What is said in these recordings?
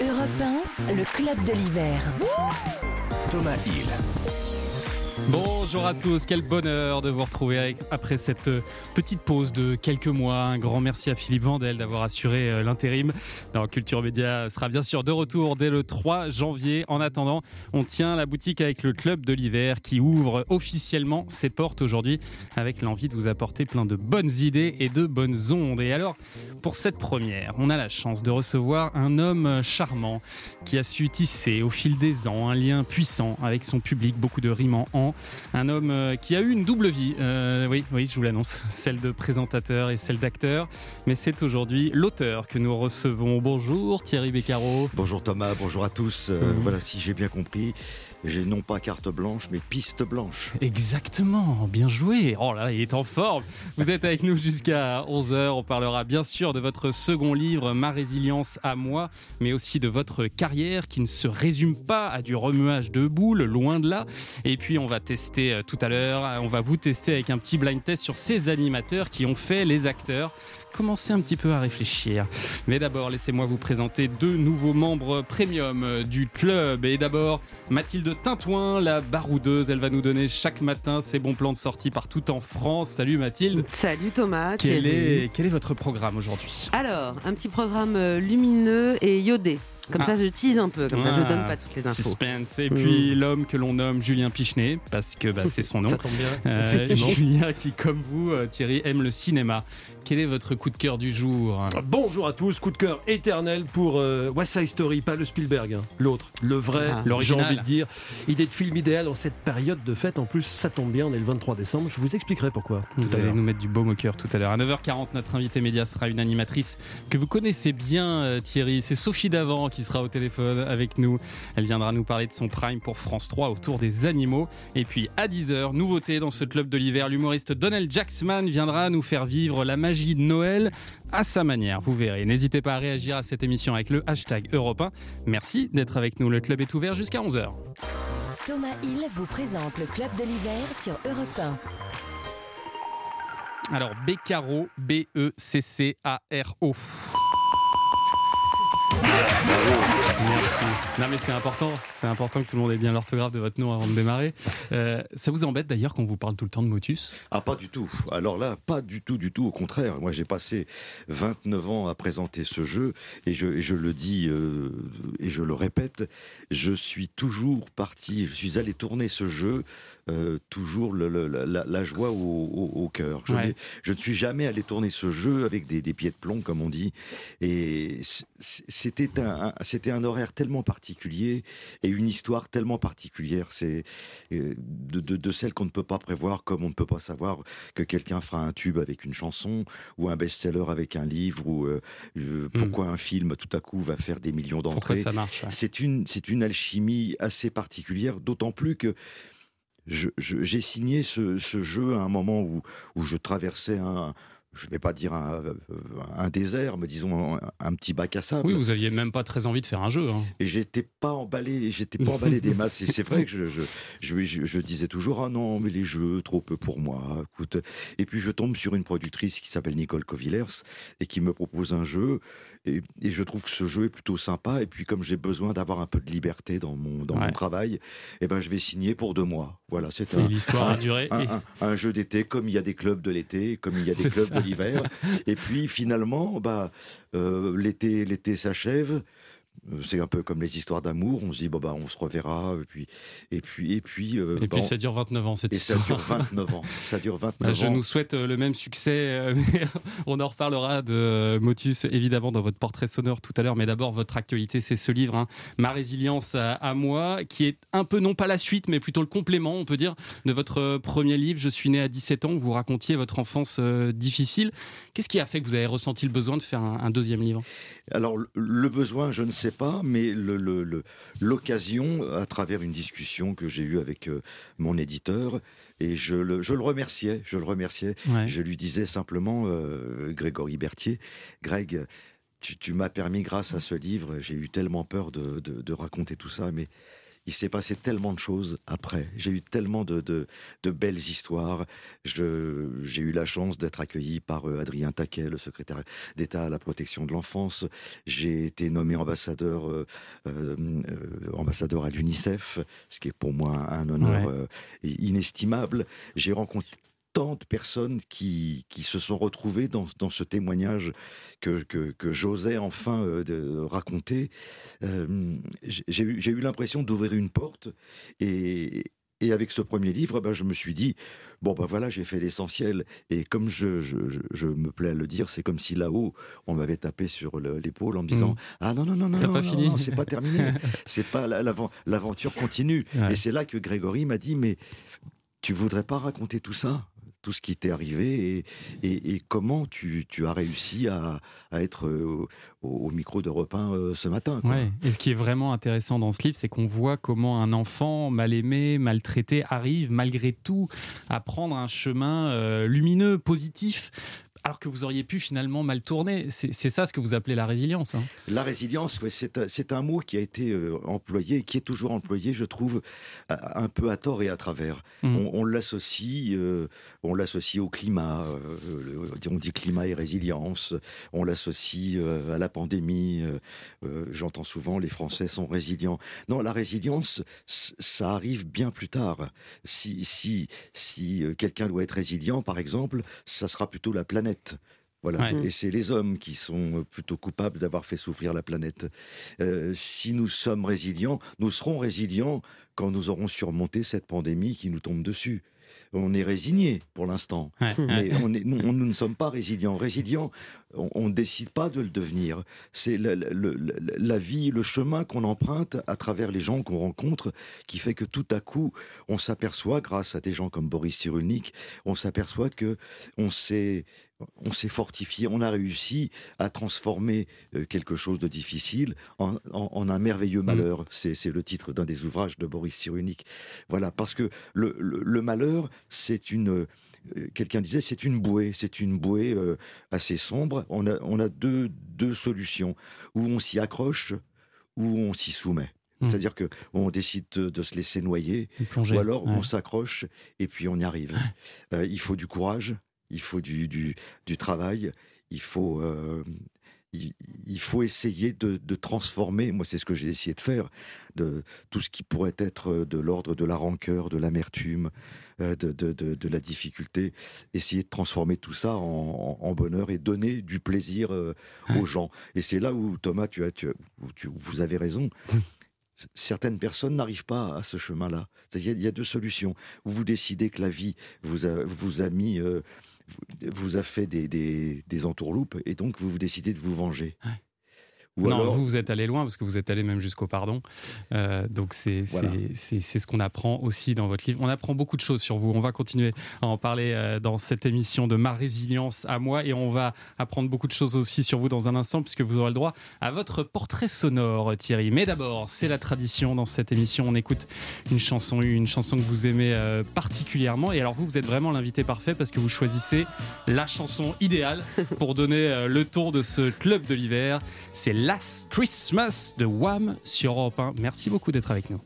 Europe 1, le club de l'hiver. Thomas Hill. Bonjour à tous, quel bonheur de vous retrouver après cette euh, petite pause de quelques mois. Un grand merci à Philippe Vandel d'avoir assuré euh, l'intérim. Culture Média sera bien sûr de retour dès le 3 janvier. En attendant, on tient la boutique avec le club de l'hiver qui ouvre officiellement ses portes aujourd'hui avec l'envie de vous apporter plein de bonnes idées et de bonnes ondes. Et alors, pour cette première, on a la chance de recevoir un homme charmant qui a su tisser au fil des ans un lien puissant avec son public, beaucoup de rimes en Un homme euh, qui a eu une double vie, euh, oui, oui, je vous l'annonce, celle de présentateur et celle d'acteur. Mais c'est aujourd'hui l'auteur que nous recevons. Bonjour Thierry Beccaro. Bonjour Thomas, bonjour à tous. Euh. Voilà, si j'ai bien compris, j'ai non pas carte blanche, mais piste blanche. Exactement, bien joué. Oh là, il est en forme. Vous êtes avec nous jusqu'à 11h. On parlera bien sûr de votre second livre, Ma résilience à moi, mais aussi de votre carrière qui ne se résume pas à du remuage de boules, loin de là. Et puis on va tester euh, tout à l'heure, on va vous tester avec un petit blind test sur ces animateurs qui ont fait les acteurs. Commencez un petit peu à réfléchir. Mais d'abord, laissez-moi vous présenter deux nouveaux membres premium euh, du club. Et d'abord, Mathilde Tintouin, la baroudeuse. Elle va nous donner chaque matin ses bons plans de sortie partout en France. Salut Mathilde. Salut Thomas. Quel est, quel est votre programme aujourd'hui? Alors, un petit programme euh, lumineux et iodé. Comme Ah. ça, je tease un peu. Comme ça, je Ah, donne pas toutes les infos. Suspense. Et puis l'homme que l'on nomme Julien Pichenet, parce que bah, c'est son nom. Ça tombe bien. Euh. Julien qui, comme vous, Thierry, aime le cinéma. Quel est votre coup de cœur du jour Bonjour à tous, coup de cœur éternel pour euh, West Side Story, pas le Spielberg, hein, l'autre, le vrai, Ah. j'ai envie de dire. Idée de film idéal en cette période de fête, en plus ça tombe bien, on est le 23 décembre, je vous expliquerai pourquoi tout Vous à allez nous mettre du baume au cœur tout à l'heure. À 9h40, notre invité média sera une animatrice que vous connaissez bien, euh, Thierry. C'est Sophie Davant qui sera au téléphone avec nous. Elle viendra nous parler de son prime pour France 3 autour des animaux. Et puis à 10h, nouveauté dans ce club de l'hiver, l'humoriste Donald Jacksman viendra nous faire vivre la magie de Noël à sa manière. Vous verrez. N'hésitez pas à réagir à cette émission avec le hashtag Europe 1. Merci d'être avec nous. Le club est ouvert jusqu'à 11h. Thomas Hill vous présente le club de l'hiver sur Europe 1. Alors, Beccaro, B-E-C-C-A-R-O. Merci. Non mais c'est important, c'est important que tout le monde ait bien l'orthographe de votre nom avant de démarrer. Euh, ça vous embête d'ailleurs qu'on vous parle tout le temps de Motus? Ah, pas du tout. Alors là, pas du tout, du tout. Au contraire, moi j'ai passé 29 ans à présenter ce jeu et je, et je le dis euh, et je le répète, je suis toujours parti, je suis allé tourner ce jeu, euh, toujours le- le- la, joie au, au- au cœur. Je, Ouais. n'ai- je ne suis jamais allé tourner ce jeu avec des, des pieds de plomb, comme on dit. Et c'était un, un- c'était un horaire tellement particulier et une histoire tellement particulière. C'est euh, de, de, de celle qu'on ne peut pas prévoir, comme on ne peut pas savoir que quelqu'un fera un tube avec une chanson ou un best-seller avec un livre ou euh, euh, pourquoi un film tout à coup va faire des millions d'entrées. ça marche ouais. C'est une, c'est une alchimie assez particulière, d'autant plus que j'ai signé ce, ce jeu à un moment où, où je traversais un, je vais pas dire un, un désert, mais disons un, un petit bac à sable. Oui, vous aviez même pas très envie de faire un jeu. hein. Et j'étais pas emballé, j'étais pas emballé des masses. Et c'est vrai que je, je, je, je- je disais toujours, ah non, mais les jeux, trop peu pour moi, écoute. Et puis je tombe sur une productrice qui s'appelle Nicole Covillers et qui me propose un jeu. Et, et je trouve que ce jeu est plutôt sympa. Et puis comme j'ai besoin d'avoir un peu de liberté dans mon, dans Ouais. mon travail, eh ben je vais signer pour deux mois. Voilà, c'est un, l'histoire a duré. un, et- un- un jeu d'été comme il y a des clubs de l'été, comme il y a des clubs ça. de l'hiver. Et puis finalement, bah, euh, l'été, l'été s'achève. C'est un peu comme les histoires d'amour. On se dit, bon, bah, on se reverra. Et puis, et puis, et puis, euh, Et bah, puis ça dure 29 ans cette et ça histoire. dure 29 ans. Ça dure 29 Bah, je ans. nous souhaite euh, le même succès. euh, On en reparlera de Motus, évidemment, dans votre portrait sonore tout à l'heure. Mais d'abord, votre actualité, c'est ce livre, hein, Ma résilience à, à moi, qui est un peu, non pas la suite, mais plutôt le complément, on peut dire, de votre premier livre. Je suis né à 17 ans, où vous racontiez votre enfance euh, difficile. Qu'est-ce qui a fait que vous avez ressenti le besoin de faire un, un deuxième livre? Alors, le- besoin, je ne sais pas, mais le- le- le- l'occasion, à travers une discussion que j'ai eue avec euh, mon éditeur, et je le, je le remerciais, je le remerciais. Ouais. Je lui disais simplement, euh, Grégory Berthier, Greg, tu, tu m'as permis, grâce à ce livre, j'ai eu tellement peur de, de- de raconter tout ça, mais il s'est passé tellement de choses après. J'ai eu tellement de, de, de belles histoires. J'ai eu la chance d'être accueilli par euh, Adrien Taquet, le secrétaire d'État à la protection de l'enfance. J'ai été nommé ambassadeur, euh, euh, euh, ambassadeur à l'UNICEF, ce qui est pour moi un honneur Ouais. euh, inestimable. J'ai rencontré tant de personnes qui, qui se sont retrouvées dans, dans ce témoignage que, que, que j'osais enfin euh, de raconter. Euh, j'ai eu, l'impression d'ouvrir une porte et, et avec ce premier livre, ben, je me suis dit, bon ben voilà, j'ai fait l'essentiel. Et comme je, je, me plais à le dire, c'est comme si là-haut, on m'avait tapé sur le- l'épaule en me disant, Mm. ah non, non, non, non, non, pas non, fini. non, c'est pas terminé. c'est pas la- l'aven- l'aventure continue. Ouais. Et c'est là que Grégory m'a dit, mais tu voudrais pas raconter tout ça? Tout ce qui t'est arrivé et, comment tu, as réussi à, être euh, au, micro d'Europe 1 euh, ce matin. Et ce qui est vraiment intéressant dans ce livre, c'est qu'on voit comment un enfant mal aimé, maltraité arrive malgré tout à prendre un chemin euh, lumineux, positif, alors que vous auriez pu finalement mal tourner. C'est ça ce que vous appelez la résilience. hein. La résilience, ouais, c'est un- mot qui a été euh, employé, qui est toujours employé, je trouve, un peu à tort et à travers. Mm. On, on l'associe, euh, on l'associe au climat. euh, on dit climat et résilience. On l'associe euh, à la pandémie. J'entends souvent les Français sont résilients. Non, la résilience, ça arrive bien plus tard. Si si si quelqu'un doit être résilient, par exemple, ça sera plutôt la planète. Voilà. Ouais. Et c'est les hommes qui sont euh, plutôt coupables d'avoir fait souffrir la planète. Euh, si nous sommes résilients, nous serons résilients quand nous aurons surmonté cette pandémie qui nous tombe dessus. On est résigné pour l'instant, ouais. mais on est, nous, on- nous ne sommes pas résilients. Résilients, on ne décide pas de le devenir. C'est la, la- la- la vie, le chemin qu'on emprunte à travers les gens qu'on rencontre qui fait que tout à coup, on s'aperçoit, grâce à des gens comme Boris Cyrulnik, on s'aperçoit que on s'est on s'est fortifié, on a réussi à transformer euh, quelque chose de difficile en, en- en un merveilleux malheur. C'est c'est le titre d'un des ouvrages de Boris Cyrulnik. Voilà, parce que le, le- le malheur, c'est une... euh, Quelqu'un disait, c'est une bouée, c'est une bouée euh, assez sombre. On a, on a deux, deux solutions, où on s'y accroche, ou on s'y soumet. Mm. C'est-à-dire que on décide de, se laisser noyer, ou alors Ouais. on s'accroche et puis on y arrive. Euh, il faut du courage, il faut du, du, du travail, il faut, euh, il, faut essayer de, de transformer, moi c'est ce que j'ai essayé de faire, de tout ce qui pourrait être de l'ordre de la rancœur, de l'amertume, euh, de, de, de, de la difficulté, essayer de transformer tout ça en, bonheur et donner du plaisir euh, aux gens. Et c'est là où Thomas, tu as, tu, vous avez raison. Certaines personnes n'arrivent pas à ce chemin-là. Il y a deux solutions. Ou vous décidez que la vie vous a, vous a mis, euh, vous, a fait des, des, entourloupes, et donc vous, vous décidez de vous venger. Ou non, alors, vous, vous êtes allé loin parce que vous êtes allé même jusqu'au pardon. Euh, donc, c'est Voilà. c'est- c'est- c'est ce qu'on apprend aussi dans votre livre. On apprend beaucoup de choses sur vous. On va continuer à en parler euh, dans cette émission de Ma résilience à moi. Et on va apprendre beaucoup de choses aussi sur vous dans un instant, puisque vous aurez le droit à votre portrait sonore, Thierry. Mais d'abord, c'est la tradition dans cette émission. On écoute une chanson, une chanson que vous aimez euh, particulièrement. Et alors, vous, vous êtes vraiment l'invité parfait parce que vous choisissez la chanson idéale pour donner le tour de ce club de l'hiver. C'est Last Christmas de Wham sur Europe 1. Merci beaucoup d'être avec nous.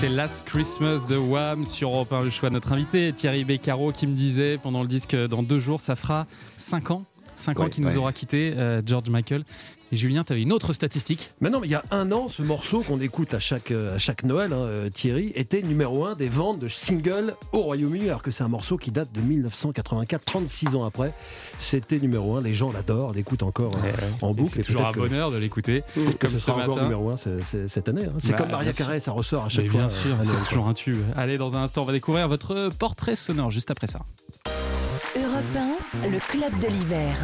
C'était Last Christmas de Wham sur Europe 1, le choix de notre invité Thierry Beccaro qui me disait pendant le disque dans deux jours, ça fera 5 ans. 5 ans Ouais, qu'il nous ouais. aura quitté, euh, George Michael. Et Julien, tu avais une autre statistique. Mais non, mais il y a un an, ce morceau qu'on écoute à chaque, euh, à chaque Noël, hein, euh, Thierry, était numéro un des ventes de singles au Royaume-Uni, alors que c'est un morceau qui date de 1984, 36 ans après. C'était numéro un, les gens l'adorent, l'écoutent encore hein, en Et boucle. C'est toujours un que- bonheur de l'écouter. Comme ce ce sera encore numéro un cette année. hein. C'est Bah, comme Maria. Carré, ça ressort à chaque Mais fois. bien sûr, c'est toujours un tube. Allez, dans un instant, on va découvrir votre portrait sonore juste après ça. Europe 1, le club de l'hiver.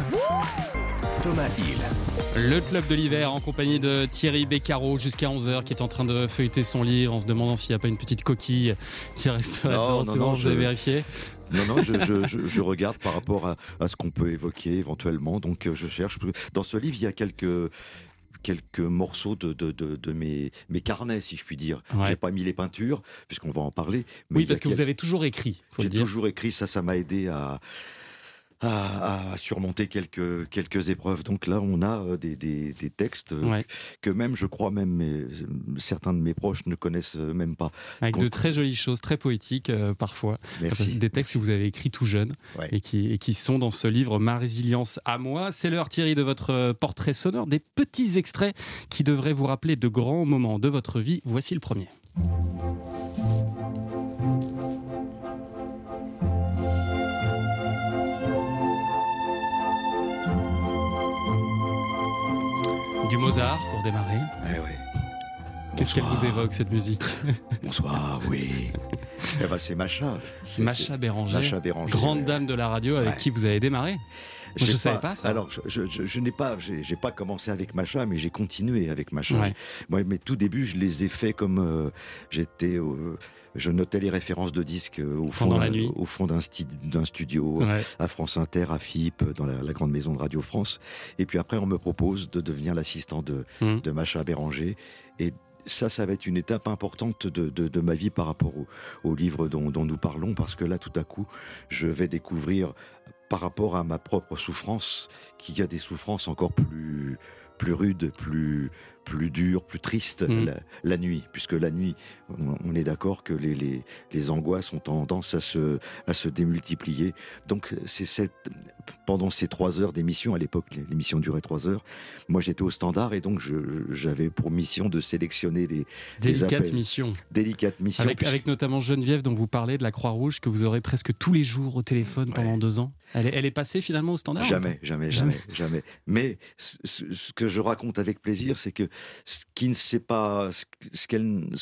Thomas Hill. Le club de l'hiver en compagnie de Thierry Beccaro jusqu'à 11h qui est en train de feuilleter son livre en se demandant s'il n'y a pas une petite coquille qui reste Non, non, non, bon, vous avez je- vérifié? Non, non, je, je- je- je regarde par rapport à, à ce qu'on peut évoquer éventuellement. Donc, euh, je cherche. Dans ce livre, il y a quelques quelques morceaux de, de, de, de mes, mes carnets, si je puis dire. Ouais. J'ai pas mis les peintures, puisqu'on va en parler. mais Oui, a parce que vous avez toujours écrit, J'ai toujours écrit, ça, ça m'a aidé à, à, à surmonter quelques, quelques épreuves. Donc là, on a euh, des, des, des textes euh, Ouais. que même, je crois, même mes- certains de mes proches ne connaissent euh, même pas. Avec de très jolies choses, très poétiques euh, parfois. Merci. Des textes que vous avez écrits tout jeune Ouais. et, qui, et qui sont dans ce livre Ma résilience à moi. C'est l'heure, Thierry, de votre euh, portrait sonore, des petits extraits qui devraient vous rappeler de grands moments de votre vie. Voici le premier. Mozart pour démarrer. Eh ouais. Qu'est-ce qu'elle vous évoque cette musique Bonsoir, oui. eh ben, c'est Macha. Macha Béranger, Macha Béranger, grande dame de la radio avec Ouais. qui vous avez démarré. Je savais pas ça. Alors, je, je- je- je n'ai pas, j'ai pas commencé avec Macha, mais j'ai continué avec Macha. Ouais. Moi, mes tout débuts, je les ai faits comme euh, j'étais, je notais les références de disques euh, au fond la nuit. au fond d'un sti- studio, Ouais. à France Inter, à FIP, dans la, la grande maison de Radio France. Et puis après, on me propose de devenir l'assistant de, Mhm. de Macha Béranger. Et ça, ça va être une étape importante de, de- de ma vie par rapport au, au livre dont, dont nous parlons, parce que là, tout à coup, je vais découvrir, par rapport à ma propre souffrance, qu'il y a des souffrances encore plus plus rudes, plus plus dures, plus tristes Mhm. la, la nuit, puisque la nuit, on, on est d'accord que les, les, les angoisses ont tendance à se, à se démultiplier. Donc c'est cette, pendant ces trois heures d'émission, à l'époque l'émission durait trois heures, moi j'étais au standard et donc j'avais pour mission de sélectionner des, des Délicate appels, mission. délicates missions. Avec, puisque- avec notamment Geneviève dont vous parlez de la Croix-Rouge que vous aurez presque tous les jours au téléphone pendant deux ans. Elle est, elle est passée finalement au standard Jamais, jamais, jamais, jamais. Mais ce que je raconte avec plaisir, c'est que ce qui ne sait pas, ce, ce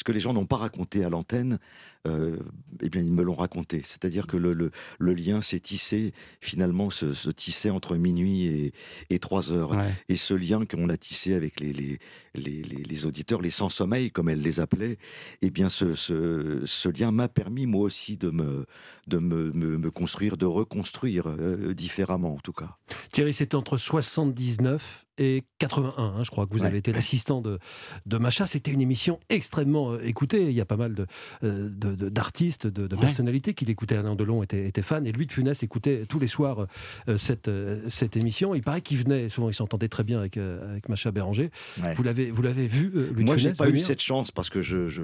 que les gens n'ont pas raconté à l'antenne, euh, eh bien, ils me l'ont raconté. C'est-à-dire que le, le, le lien s'est tissé, finalement, se, se tissait entre minuit et, et 3 heures. Ouais. Et ce lien qu'on a tissé avec les, les, les, les- les auditeurs, les sans-sommeil, comme elle les appelait, eh bien, ce, ce, ce lien m'a permis, moi aussi, de me, de me, me, me construire, de reconstruire euh, différemment, en tout cas. Thierry, c'était entre 79 et 81, hein, je crois que vous Ouais. avez été l'assistant de, de Macha. C'était une émission extrêmement euh, écoutée. Il y a pas mal de, euh, de- de- d'artistes, de, de Ouais. personnalités qui l'écoutaient. Alain Delon était, était fan et Louis de Funès écoutait tous les soirs euh, cette, euh, cette émission. Il paraît qu'il venait, souvent il s'entendait très bien avec, euh, avec Macha Béranger. Ouais. Vous l'avez, vu, Louis Moi, j'ai Funès pas eu venir cette chance parce que je, je-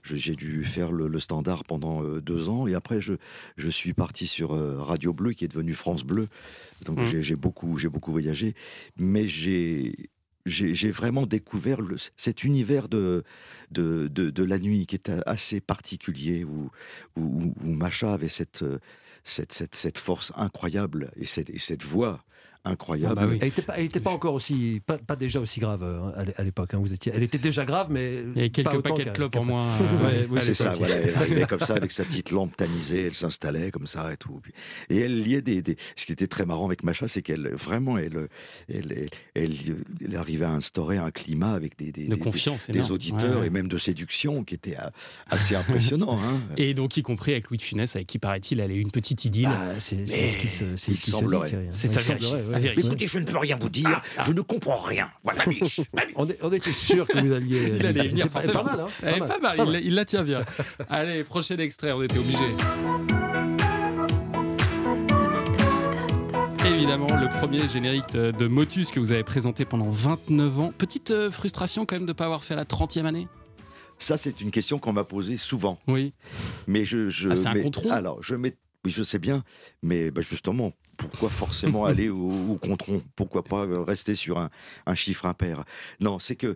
je- j'ai dû faire le, le standard pendant euh, deux ans et après je, je suis parti sur euh, Radio Bleu qui est devenu France Bleu. Donc Mhm. j'ai, beaucoup, beaucoup voyagé, mais j'ai j'ai, vraiment découvert le- cet univers de, de, de, de la nuit qui est assez particulier où, où, où Macha avait cette, euh, cette, cette, cette force incroyable et cette, et cette voix incroyable. Ah bah oui. Elle n'était pas, elle était pas encore aussi, pas, pas déjà aussi grave euh, à l'é- à l'époque. hein, vous étiez, elle était déjà grave, mais Il y avait pas quelques autant paquets de clopes en moins. euh, Ouais, oui, à c'est ça, voilà. Elle arrivait comme ça avec sa petite lampe tamisée, elle s'installait comme ça et tout. Et elle liait des, des- Ce qui était très marrant avec Macha, c'est qu'elle vraiment, elle, elle, elle, elle- elle arrivait à instaurer un climat avec des, des, De des- confiance des, auditeurs Ouais, ouais. et même de séduction qui était assez impressionnant. hein. Et donc, y compris avec Louis de Funès, avec qui paraît-il, elle a eu une petite idylle. Ah, c'est ce qui se, ce qui se semblerait. hein. C'est à Ouais. je ne peux rien vous dire, je ne comprends rien. Voilà, biche. On, est- on était sûr que vous alliez. Il allait venir C'est pas, forcément. pas mal, hein Elle est pas mal, il, la- il la tient bien. Allez, prochain extrait, on était obligé. Évidemment, le premier générique de Motus que vous avez présenté pendant 29 ans. Petite euh, frustration quand même de ne pas avoir fait la 30e année? Ça, c'est une question qu'on m'a posée souvent. Oui. Mais je, je Ah, c'est un mais- Alors, je mets, oui, je sais bien, mais bah, justement, pourquoi forcément aller au, au contron? Pourquoi pas euh, rester sur un, un chiffre impair? Non, c'est que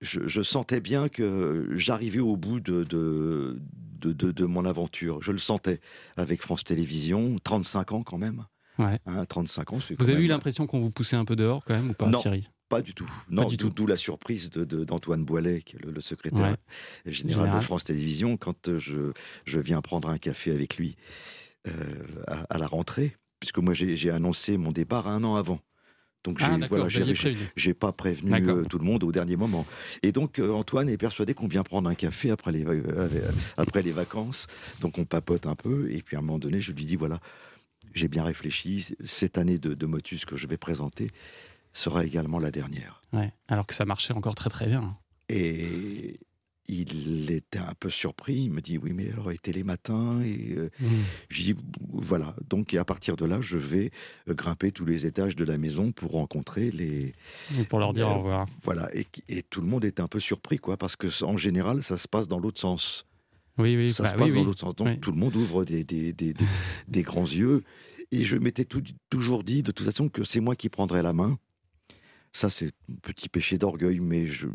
je, je sentais bien que j'arrivais au bout de, de, de, de- de mon aventure. Je le sentais avec France Télévisions, 35 ans quand même. Ouais. Hein, 35 ans, Vous avez même- eu l'impression qu'on vous poussait un peu dehors quand même ou pas, Non. Thierry? Pas du tout. Non, du d'où- tout. D'où la surprise de- de- d'Antoine Boilet, qui est le, le secrétaire général, Général. de France Télévisions, quand euh, je, je viens prendre un café avec lui euh, à, à la rentrée, puisque moi j'ai annoncé mon départ un an avant. Donc j'ai Ah voilà, j'ai- pas prévenu euh, tout le monde au dernier moment. Et donc euh, Antoine est persuadé qu'on vient prendre un café après les, euh, après les vacances. Donc on papote un peu. Et puis à un moment donné, je lui dis voilà, j'ai bien réfléchi. Cette année de, de Motus que je vais présenter sera également la dernière. Ouais. Alors que ça marchait encore très très bien. Et il était un peu surpris. Il me dit oui, mais alors et les matins et euh, je dis voilà. Donc et à partir de là, je vais euh, grimper tous les étages de la maison pour rencontrer les Et pour leur dire Euh, au revoir. voilà. Et, et tout le monde était un peu surpris quoi, parce que en général, ça se passe dans l'autre sens. Oui, oui, Ça bah se oui, passe dans oui. l'autre sens. Donc Oui. tout le monde ouvre des, des, des, des- grands yeux. Et je m'étais toujours dit de toute façon que c'est moi qui prendrais la main. Ça, c'est un petit péché d'orgueil, mais je,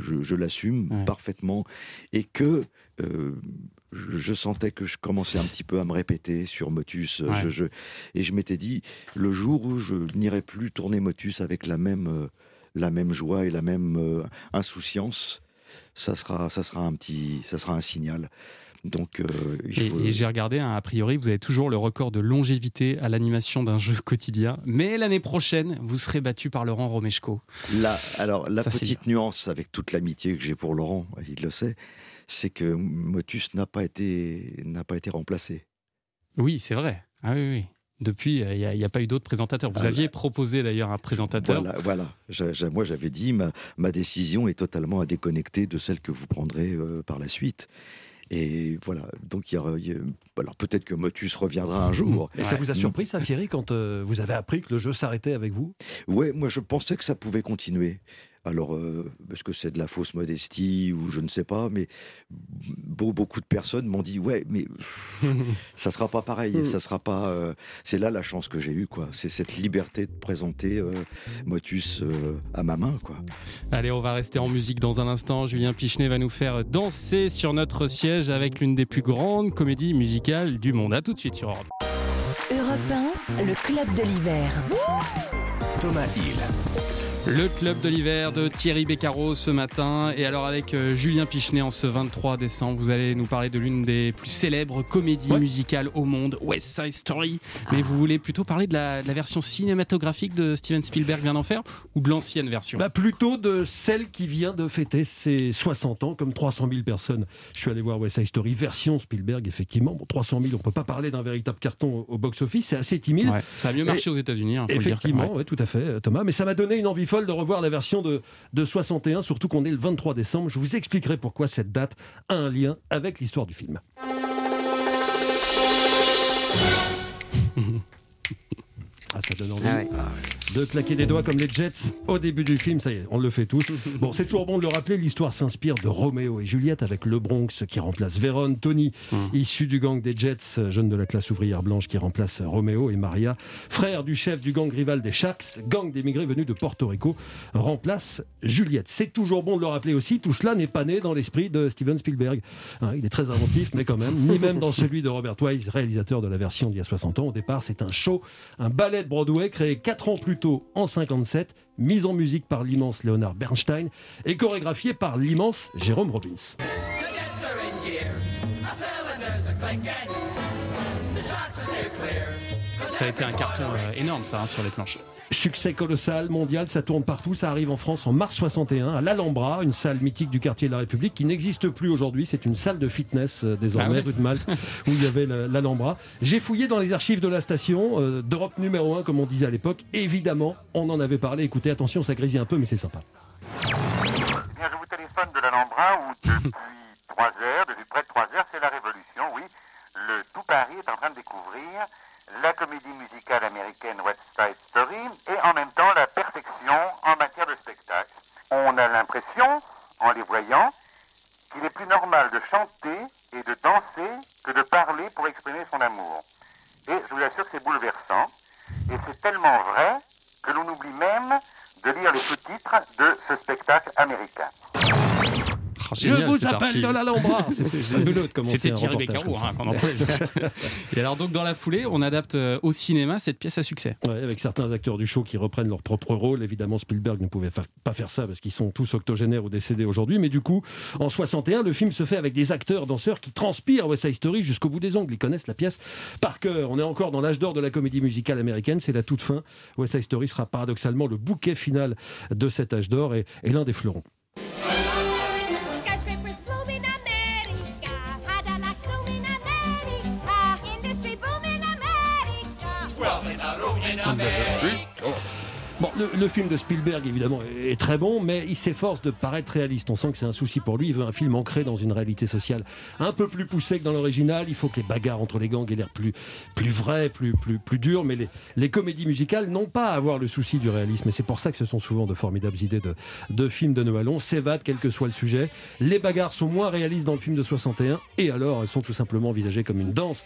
je, je l'assume Ouais. parfaitement. Et que euh, je, sentais que je commençais un petit peu à me répéter sur Motus. Ouais. Je, je- et je m'étais dit, le jour où je n'irai plus tourner Motus avec la même, euh, la même joie et la même euh, insouciance, ça sera, ça sera un petit, ça sera un signal. Donc, euh, il Et, faut. et j'ai regardé, hein, a priori, vous avez toujours le record de longévité à l'animation d'un jeu quotidien. Mais l'année prochaine, vous serez battu par Laurent Romeshko. Là, alors, la Ça, petite nuance, avec toute l'amitié que j'ai pour Laurent, il le sait, c'est que Motus n'a pas été, n'a pas été remplacé. Oui, c'est vrai. Ah oui, oui. Depuis, il n'y a, pas eu d'autres présentateurs. Vous Ah, aviez proposé d'ailleurs un présentateur. Voilà, moi, j'avais dit, ma, ma décision est totalement à déconnecter de celle que vous prendrez euh, par la suite. Et voilà. Donc, il y a- alors peut-être que Motus reviendra un jour. Et ça vous a surpris, ça, Thierry, quand euh, vous avez appris que le jeu s'arrêtait avec vous? Ouais, moi je pensais que ça pouvait continuer. Alors, euh, est-ce que c'est de la fausse modestie ou je ne sais pas, mais beau- beaucoup de personnes m'ont dit ouais, mais ça sera pas pareil, ça sera pas. euh, c'est là la chance que j'ai eue, quoi. C'est cette liberté de présenter euh, Motus euh, à ma main, quoi. Allez, on va rester en musique dans un instant. Julien Pichenet va nous faire danser sur notre siège avec l'une des plus grandes comédies musicales du monde. A tout de suite sur Europe. Europe 1, le club de l'hiver. Thomas Hill. Le club de l'hiver de Thierry Beccaro ce matin. Et alors avec euh, Julien Pichenet en ce 23 décembre, vous allez nous parler de l'une des plus célèbres comédies Ouais. musicales au monde, West Side Story. Mais vous voulez plutôt parler de la, de la version cinématographique de Steven Spielberg vient d'en faire ou de l'ancienne version? Bah, Plutôt de celle qui vient de fêter ses 60 ans, comme 300 000 personnes. Je suis allé voir West Side Story, version Spielberg, effectivement. Bon, 300 000, on peut pas parler d'un véritable carton au, box-office, c'est assez timide. Ouais, Ça a mieux marché aux États-Unis, hein, faut le dire. Effectivement, Ouais. ouais, tout à fait, euh, Thomas. Mais ça m'a donné une envie folle de revoir la version de, de 61, surtout qu'on est le 23 décembre. Je vous expliquerai pourquoi cette date a un lien avec l'histoire du film. Ah, ça donne envie de claquer des doigts comme les Jets au début du film. Ça y est, on le fait tous. Bon, c'est toujours bon de le rappeler. L'histoire s'inspire de Roméo et Juliette avec le Bronx qui remplace Vérone, Tony, issu du gang des Jets, jeune de la classe ouvrière blanche qui remplace Roméo et Maria, frère du chef du gang rival des Sharks, gang d'émigrés venus de Porto Rico, remplace Juliette. C'est toujours bon de le rappeler aussi. Tout cela n'est pas né dans l'esprit de Steven Spielberg. Hein, il est très inventif, mais quand même, ni même dans celui de Robert Wise, réalisateur de la version d'il y a 60 ans. Au départ, c'est un show, un ballet Broadway créé 4 ans plus tôt, en 57, mise en musique par l'immense Leonard Bernstein et chorégraphié par l'immense Jérôme Robbins. Ça a été un carton euh, énorme, ça, hein, sur les planches. Succès colossal, mondial, ça tourne partout. Ça arrive en France en mars 61 à l'Alhambra, une salle mythique du quartier de la République qui n'existe plus aujourd'hui. C'est une salle de fitness euh, désormais, Ah ouais rue de Malte, où il y avait la- l'Alhambra. J'ai fouillé dans les archives de la station, euh, d'Europe numéro 1, comme on disait à l'époque. Évidemment, on en avait parlé. Écoutez, attention, ça grésille un peu, mais c'est sympa. Bien, je vous téléphone de l'Alhambra où depuis trois heures, depuis près de trois heures, c'est la révolution, oui. Le tout Paris est en train de découvrir la comédie musicale américaine West Side Story et en même temps la perfection en matière de spectacle. On a l'impression, en les voyant, qu'il est danser que de parler pour exprimer son amour. Et je vous assure que c'est bouleversant. Et c'est tellement vrai que l'on oublie même de lire les sous-titres de ce spectacle américain. Ah, Je génial, vous cet appelle archive. de l'Alhambra. C'était un Thierry Beccaro hein, qu'on entendait. Et alors donc dans la foulée, on adapte euh, au cinéma cette pièce à succès. Ouais, avec certains acteurs du show qui reprennent leur propre rôle. Évidemment, Spielberg ne pouvait fa- pas faire ça parce qu'ils sont tous octogénaires ou décédés aujourd'hui. Mais du coup, en 61, le film se fait avec des acteurs, danseurs qui transpirent West Side Story jusqu'au bout des ongles. Ils connaissent la pièce par cœur. On est encore dans l'âge d'or de la comédie musicale américaine. C'est la toute fin. West Side Story sera paradoxalement le bouquet final de cet âge d'or et, et l'un des fleurons. America. Bon, le, film de Spielberg, évidemment, est très bon, mais il s'efforce de paraître réaliste. On sent que c'est un souci pour lui. Il veut un film ancré dans une réalité sociale un peu plus poussée que dans l'original. Il faut que les bagarres entre les gangs aient l'air plus, plus vraies, plus, plus, plus dures. Mais les, comédies musicales n'ont pas à avoir le souci du réalisme. Et c'est pour ça que ce sont souvent de formidables idées de, de films de Noël. On s'évade, quel que soit le sujet. Les bagarres sont moins réalistes dans le film de 61. Et alors, elles sont tout simplement envisagées comme une danse,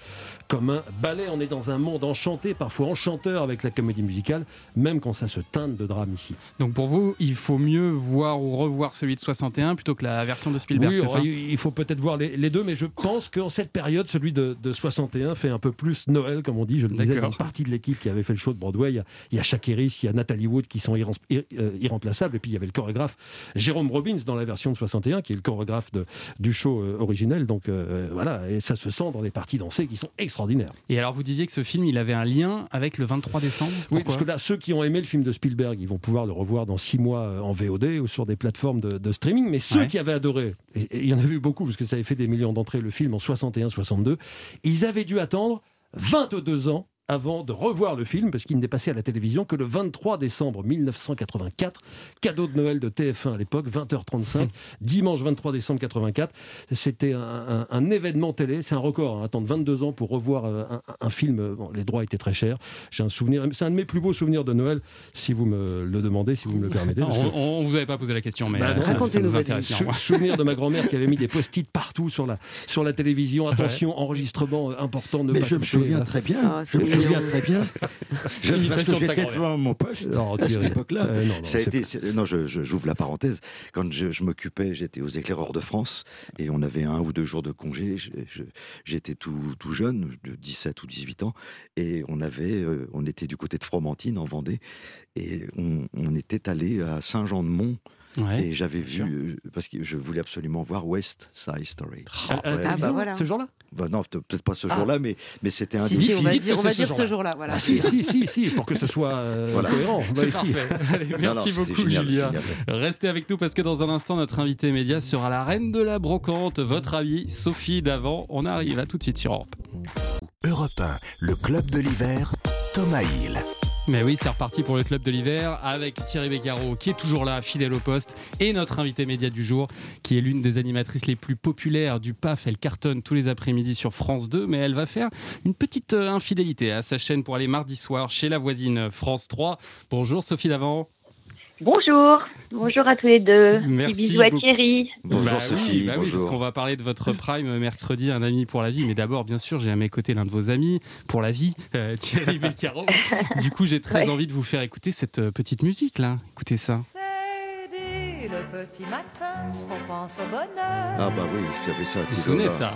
comme un ballet. On est dans un monde enchanté, parfois enchanteur avec la comédie musicale, même quand ça se teinte de drame ici. Donc pour vous, il faut mieux voir ou revoir celui de 61 plutôt que la version de Spielberg. oui, ça? il faut peut-être voir les, les deux, mais je pense qu'en cette période, celui de, de 61 fait un peu plus Noël, comme on dit. Je le disais, une partie de l'équipe qui avait fait le show de Broadway, il y a, il y a il y a Nathalie Wood qui sont irrem- ir- euh, irremplaçables, et puis il y avait le chorégraphe Jérôme Robbins dans la version de 61, qui est le chorégraphe de- du show euh, originel. Donc euh, voilà, et ça se sent dans les parties dansées qui sont extraordinaires. Et alors vous disiez que ce film, il avait un lien avec le 23 décembre? Oui, parce que là, ceux qui ont aimé le film de Spielberg, ils vont pouvoir le revoir dans six mois euh, en VOD ou sur des plateformes de, de streaming. Mais ceux Ouais. qui avaient adoré, et et il y en avait eu beaucoup parce que ça avait fait des millions d'entrées le film en 61-62, ils avaient dû attendre 22 ans avant de revoir le film, parce qu'il n'est passé à la télévision que le 23 décembre 1984, cadeau de Noël de TF1 à l'époque, 20h35, dimanche 23 décembre 84. C'était un, un- un événement télé, c'est un record, hein, attendre 22 ans pour revoir euh, un, un film. Bon, les droits étaient très chers. J'ai un souvenir, c'est un de mes plus beaux souvenirs de Noël, si vous me le demandez, si vous me le permettez. Non, parce que- on, on vous avait pas posé la question, mais Bah euh, ça, ça racontez-nous nous intéresse. Sou- souvenir de ma grand-mère qui avait mis des post-it partout sur la, sur la télévision. Attention, enregistrement euh, important, ne Mais pas je me souviens là. très bien. Ah, je souviens très bien. Je, parce que j'étais devant mon poste à cette époque-là. Euh, non, non, Ça a été, non, je, je- j'ouvre la parenthèse. Quand je, je m'occupais, j'étais aux éclaireurs de France et on avait un ou deux jours de congé. Je- je- J'étais tout, tout jeune, de 17 ou 18 ans, et on avait, euh, on était du côté de Fromentine en Vendée et on, on était allé à Saint-Jean-de-Mont Ouais. et j'avais vu euh, parce que je voulais absolument voir West Side Story. Ouais. télévision, Ah, bah voilà. Ce jour-là? Bah non, peut- peut-être pas ce jour-là, mais mais c'était un Si, des si, on va dire, on va dire ce jour-là. Voilà. Ah, si, si, si, si, pour que ce soit euh, Voilà. cohérent. C'est Bah, parfait. Allez, merci non, beaucoup, génial, Julia. génial. Restez avec nous parce que dans un instant, notre invité média sera la reine de la brocante. Votre avis, Sophie Davant. On arrive à tout de suite sur Europe. Europe 1, le club de l'hiver, Thomas Hill. Mais oui, c'est reparti pour le club de l'hiver avec Thierry Beccaro qui est toujours là, fidèle au poste, et notre invité média du jour qui est l'une des animatrices les plus populaires du PAF. Elle cartonne tous les après-midi sur France 2, mais elle va faire une petite euh, infidélité à sa chaîne pour aller mardi soir chez la voisine France 3. Bonjour Sophie Davant. Bonjour, bonjour à tous les deux. Merci Petit bisou à. Thierry. Bonjour Bah oui, Sophie, bah oui, parce bonjour. qu'on va parler de votre prime mercredi, un ami pour la vie. Mais d'abord, bien sûr, j'ai à mes côtés l'un de vos amis pour la vie, euh, Thierry Beccaro. du coup, j'ai très Ouais. envie de vous faire écouter cette euh, petite musique là. Écoutez ça. C'est petit matin, on pense au bonheur. Ah bah oui, ça fait ça. Vous vous souvenez de ça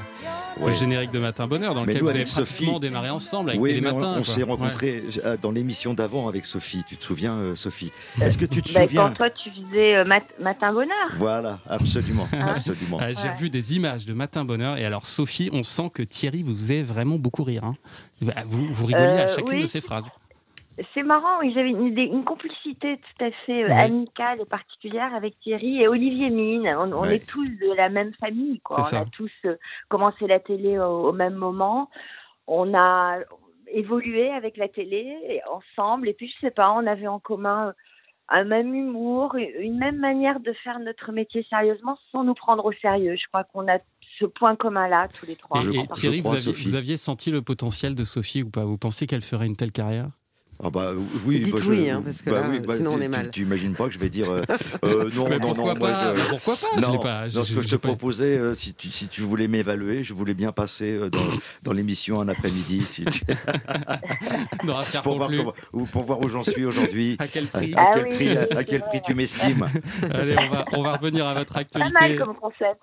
Ouais. Le générique de Matin Bonheur dans Mais lequel nous, vous avez Sophie- démarré ensemble avec Oui, Télé mais on, s'est rencontrés euh, dans l'émission d'avant avec Sophie. Tu te souviens, euh, Sophie? Est-ce que tu te Bah, souviens? quand toi tu faisais euh, mat- Matin Bonheur. Voilà, absolument, Hein absolument. Ah, J'ai Ouais. revu des images de Matin Bonheur et alors Sophie, on sent que Thierry vous faisait vraiment beaucoup rire. hein. Vous, vous rigoliez à chacune oui. de ses phrases. C'est marrant, oui, j'avais une, complicité tout à fait euh, Ouais. amicale et particulière avec Thierry et Olivier Mine. On, on Ouais. est tous de la même famille, quoi. On ça. a tous euh, commencé la télé au, au même moment. On a évolué avec la télé ensemble. Et puis, je sais pas, on avait en commun un même humour, une même manière de faire notre métier sérieusement sans nous prendre au sérieux. Je crois qu'on a ce point commun-là, tous les trois. Et, Thierry, vous, vous aviez senti le potentiel de Sophie ou pas? Vous pensez qu'elle ferait une telle carrière? Ah bah oui, Dites bah, je- oui, hein, parce que là, sinon on est mal. Tu imagines pas que je vais dire euh, euh, non, Mais non, pourquoi non, moi pas je. Mais pourquoi pas Je Non, pas- ce que je te pas- proposais, euh, si tu, si tu voulais m'évaluer, je voulais bien passer euh, dans, dans l'émission un après-midi, si tu- pour, voir conclues. comment- ou pour voir où j'en suis aujourd'hui. À quel prix À, à Ah quel prix, à, oui, à quel prix tu m'estimes Allez, on va, on va revenir à votre Pas actualité. mal comme concept.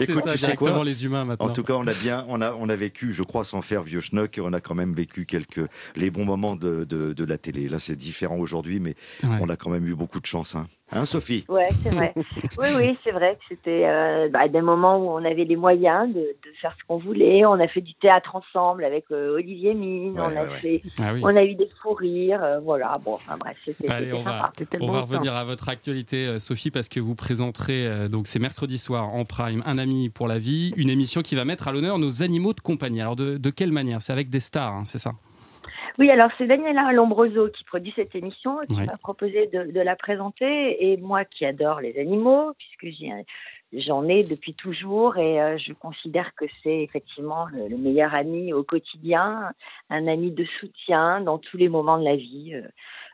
Écoute, ça, tu sais quoi les humains maintenant. En tout cas, on a bien, on a, on a vécu, je crois, sans faire vieux schnock, on a quand même vécu quelques les bons moments de, de, de la télé. Là, c'est différent aujourd'hui, mais Ouais. on a quand même eu beaucoup de chance, hein, hein Sophie? Ouais, c'est vrai. Oui, oui, c'est vrai que c'était euh, bah, des moments où on avait les moyens de, de faire ce qu'on voulait. On a fait du théâtre ensemble avec euh, Olivier Mine. Ouais, on a ouais, fait, Ah oui. on a eu des fous rires. euh, voilà. Bon, enfin bref, c'était Allez, c'était on va, sympa. C'était le on bon va temps. revenir à votre actualité, Sophie, parce que vous présenterez, euh, donc c'est mercredi soir en prime, Un ami pour la vie, une émission qui va mettre à l'honneur nos animaux de compagnie. Alors de, de quelle manière? C'est avec des stars, hein, c'est ça? Oui, alors c'est Daniela Lombroso qui produit cette émission, qui Ouais. m'a proposé de, de la présenter. Et moi qui adore les animaux, puisque j'en ai depuis toujours et euh, je considère que c'est effectivement le, le meilleur ami au quotidien, un ami de soutien dans tous les moments de la vie, euh,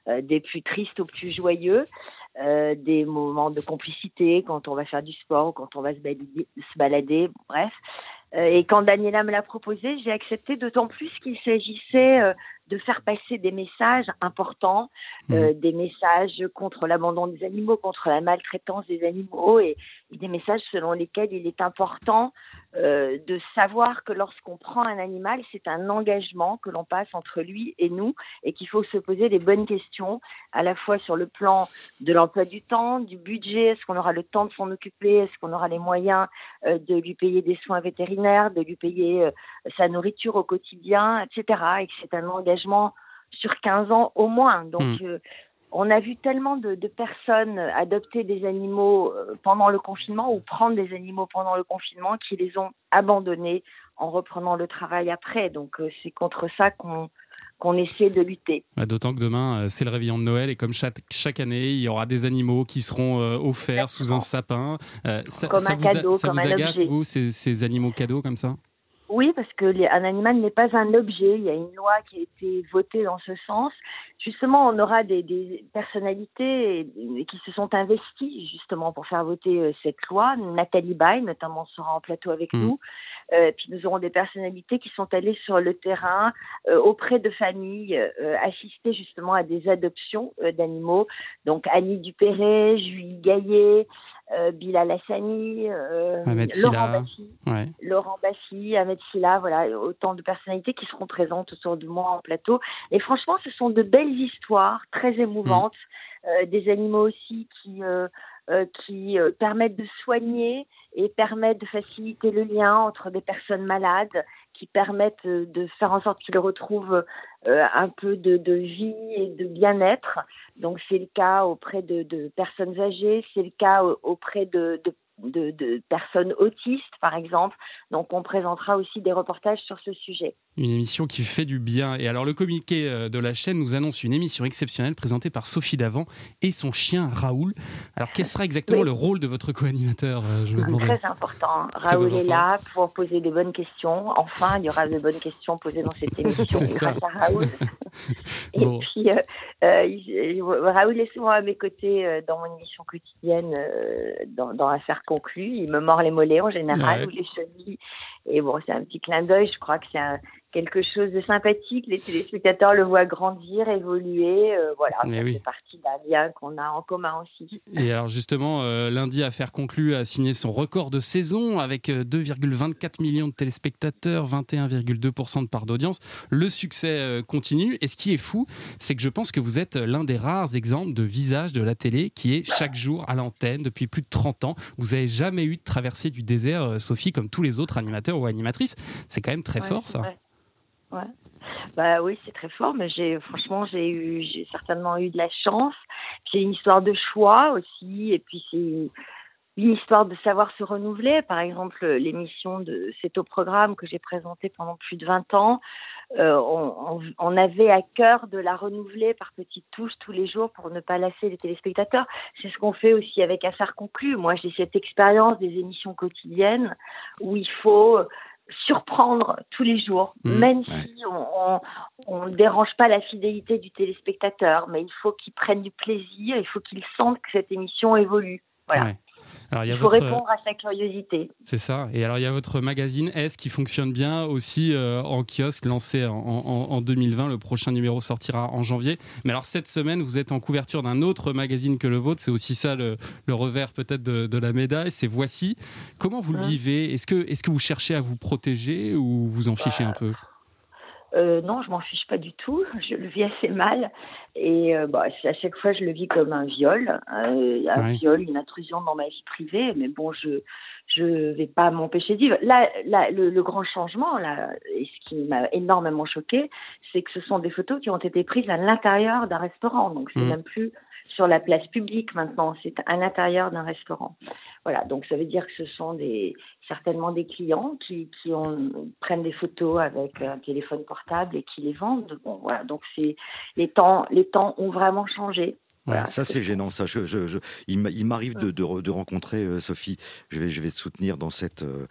euh, des plus tristes aux plus joyeux. euh, des moments de complicité quand on va faire du sport ou quand on va se balader, se balader bref. Euh, et quand Daniela me l'a proposé, j'ai accepté d'autant plus qu'il s'agissait euh, de faire passer des messages importants, euh, des messages contre l'abandon des animaux, contre la maltraitance des animaux et des messages selon lesquels il est important euh, de savoir que lorsqu'on prend un animal, c'est un engagement que l'on passe entre lui et nous et qu'il faut se poser les bonnes questions à la fois sur le plan de l'emploi du temps, du budget, est-ce qu'on aura le temps de s'en occuper, est-ce qu'on aura les moyens euh, de lui payer des soins vétérinaires, de lui payer euh, sa nourriture au quotidien, etc. Et que c'est un engagement sur 15 ans au moins. Donc, Mm. On a vu tellement de, de personnes adopter des animaux euh, pendant le confinement ou prendre des animaux pendant le confinement qui les ont abandonnés en reprenant le travail après. Donc, euh, c'est contre ça qu'on qu'on essaie de lutter. Bah, D'autant que demain, euh, c'est le réveillon de Noël et comme chaque, chaque année, il y aura des animaux qui seront offerts sous un sapin. Ça, Comme ça un vous, a- ça comme vous un agace, objet. vous, ces, ces animaux cadeaux comme ça? Oui, parce que les- un animal n'est pas un objet. Il y a une loi qui a été votée dans ce sens. Justement, on aura des, des personnalités et- qui se sont investies justement pour faire voter euh, cette loi. Nathalie Baye, notamment, sera en plateau avec Mhm. nous. Euh, puis nous aurons des personnalités qui sont allées sur le terrain euh, auprès de familles, euh, assister justement à des adoptions d'animaux. Donc Annie Dupéré, Julie Gaillet, Bilal Hassani, euh, Laurent. Bassi. Ouais. Laurent Bassi, Ahmed Silla, voilà, autant de personnalités qui seront présentes autour de moi en plateau. Et franchement, ce sont de belles histoires, très émouvantes, euh, des animaux aussi qui, euh, euh, qui euh, permettent de soigner et permettent de faciliter le lien entre des personnes malades, qui permettent euh, de faire en sorte qu'ils retrouvent euh, un peu de, vie et de bien-être. Donc c'est le cas auprès de, personnes âgées, c'est le cas auprès de, de de, de personnes autistes, par exemple. Donc, on présentera aussi des reportages sur ce sujet. Une émission qui fait du bien. Et alors, le communiqué euh, de la chaîne nous annonce une émission exceptionnelle présentée par Sophie Davant et son chien Raoul. Alors, quel sera exactement Oui. le rôle de votre co-animateur euh. Très important. Raoul est là pour poser des bonnes questions. Enfin, il y aura de bonnes questions posées dans cette émission grâce à Raoul. Et Bon. puis, euh, Raoul est souvent à mes côtés dans mon émission quotidienne, dans, dans Conclues. Il me mord les mollets en général Ouais. ou les chevilles. Et bon, c'est un petit clin d'œil. Je crois que c'est un- quelque chose de sympathique. Les téléspectateurs le voient grandir, évoluer. euh, voilà, Mais ça oui. partie d'un lien qu'on a en commun aussi. Et alors justement, euh, lundi, Affaire conclue a signé son record de saison avec euh, 2,24 millions de téléspectateurs, 21,2% de part d'audience. Le succès euh, continue. Et ce qui est fou, c'est que je pense que vous êtes l'un des rares exemples de visage de la télé qui est chaque jour à l'antenne depuis plus de 30 ans. Vous n'avez jamais eu de traversée du désert, euh, Sophie, comme tous les autres animateurs ou animatrices. C'est quand même très Ouais, fort c'est ça. vrai. Ouais. Bah oui, c'est très fort, mais j'ai franchement j'ai eu j'ai certainement eu de la chance. C'est une histoire de choix aussi, et puis c'est une histoire de savoir se renouveler. Par exemple, l'émission de C'est au programme que j'ai présenté pendant plus de 20 ans. euh, on avait à cœur de la renouveler par petites touches tous les jours pour ne pas lasser les téléspectateurs. C'est ce qu'on fait aussi avec Affaires conclues. Moi, j'ai cette expérience des émissions quotidiennes où il faut surprendre tous les jours, Mhm. même Ouais. si on, ne dérange pas la fidélité du téléspectateur, mais il faut qu'il prenne du plaisir, il faut qu'il sente que cette émission évolue. Voilà. Ouais. Alors, il y a Il faut votre... répondre à sa curiosité. C'est ça. Et alors, il y a votre magazine S qui fonctionne bien aussi euh, en kiosque, lancé en, en- en 2020. Le prochain numéro sortira en janvier. Mais alors, cette semaine, vous êtes en couverture d'un autre magazine que le vôtre. C'est aussi ça le, le revers peut-être de, de la médaille. C'est Voici. Comment vous le Ouais. vivez? Est-ce que, est que vous cherchez à vous protéger ou vous en fichez un peu? Euh, non, je m'en fiche pas du tout. Je le vis assez mal. Et euh, bah, c'est- à chaque fois, je le vis comme un viol. euh, un viol, une intrusion dans ma vie privée. Mais bon, je je vais pas m'empêcher de vivre. Là, là le, le grand changement, là, et ce qui m'a énormément choqué, c'est que ce sont des photos qui ont été prises à l'intérieur d'un restaurant. Donc, c'est Mhm. même plus sur la place publique maintenant, c'est à l'intérieur d'un restaurant. Voilà, donc ça veut dire que ce sont des, certainement des clients qui, qui ont, prennent des photos avec un téléphone portable et qui les vendent. Bon, voilà, donc c'est les temps, les temps ont vraiment changé. Voilà. Ça, c'est gênant. Ça, je, je- je- il m'a- il m'arrive de, de re- de rencontrer euh, Sophie. Je vais, je vais te soutenir dans cette, euh,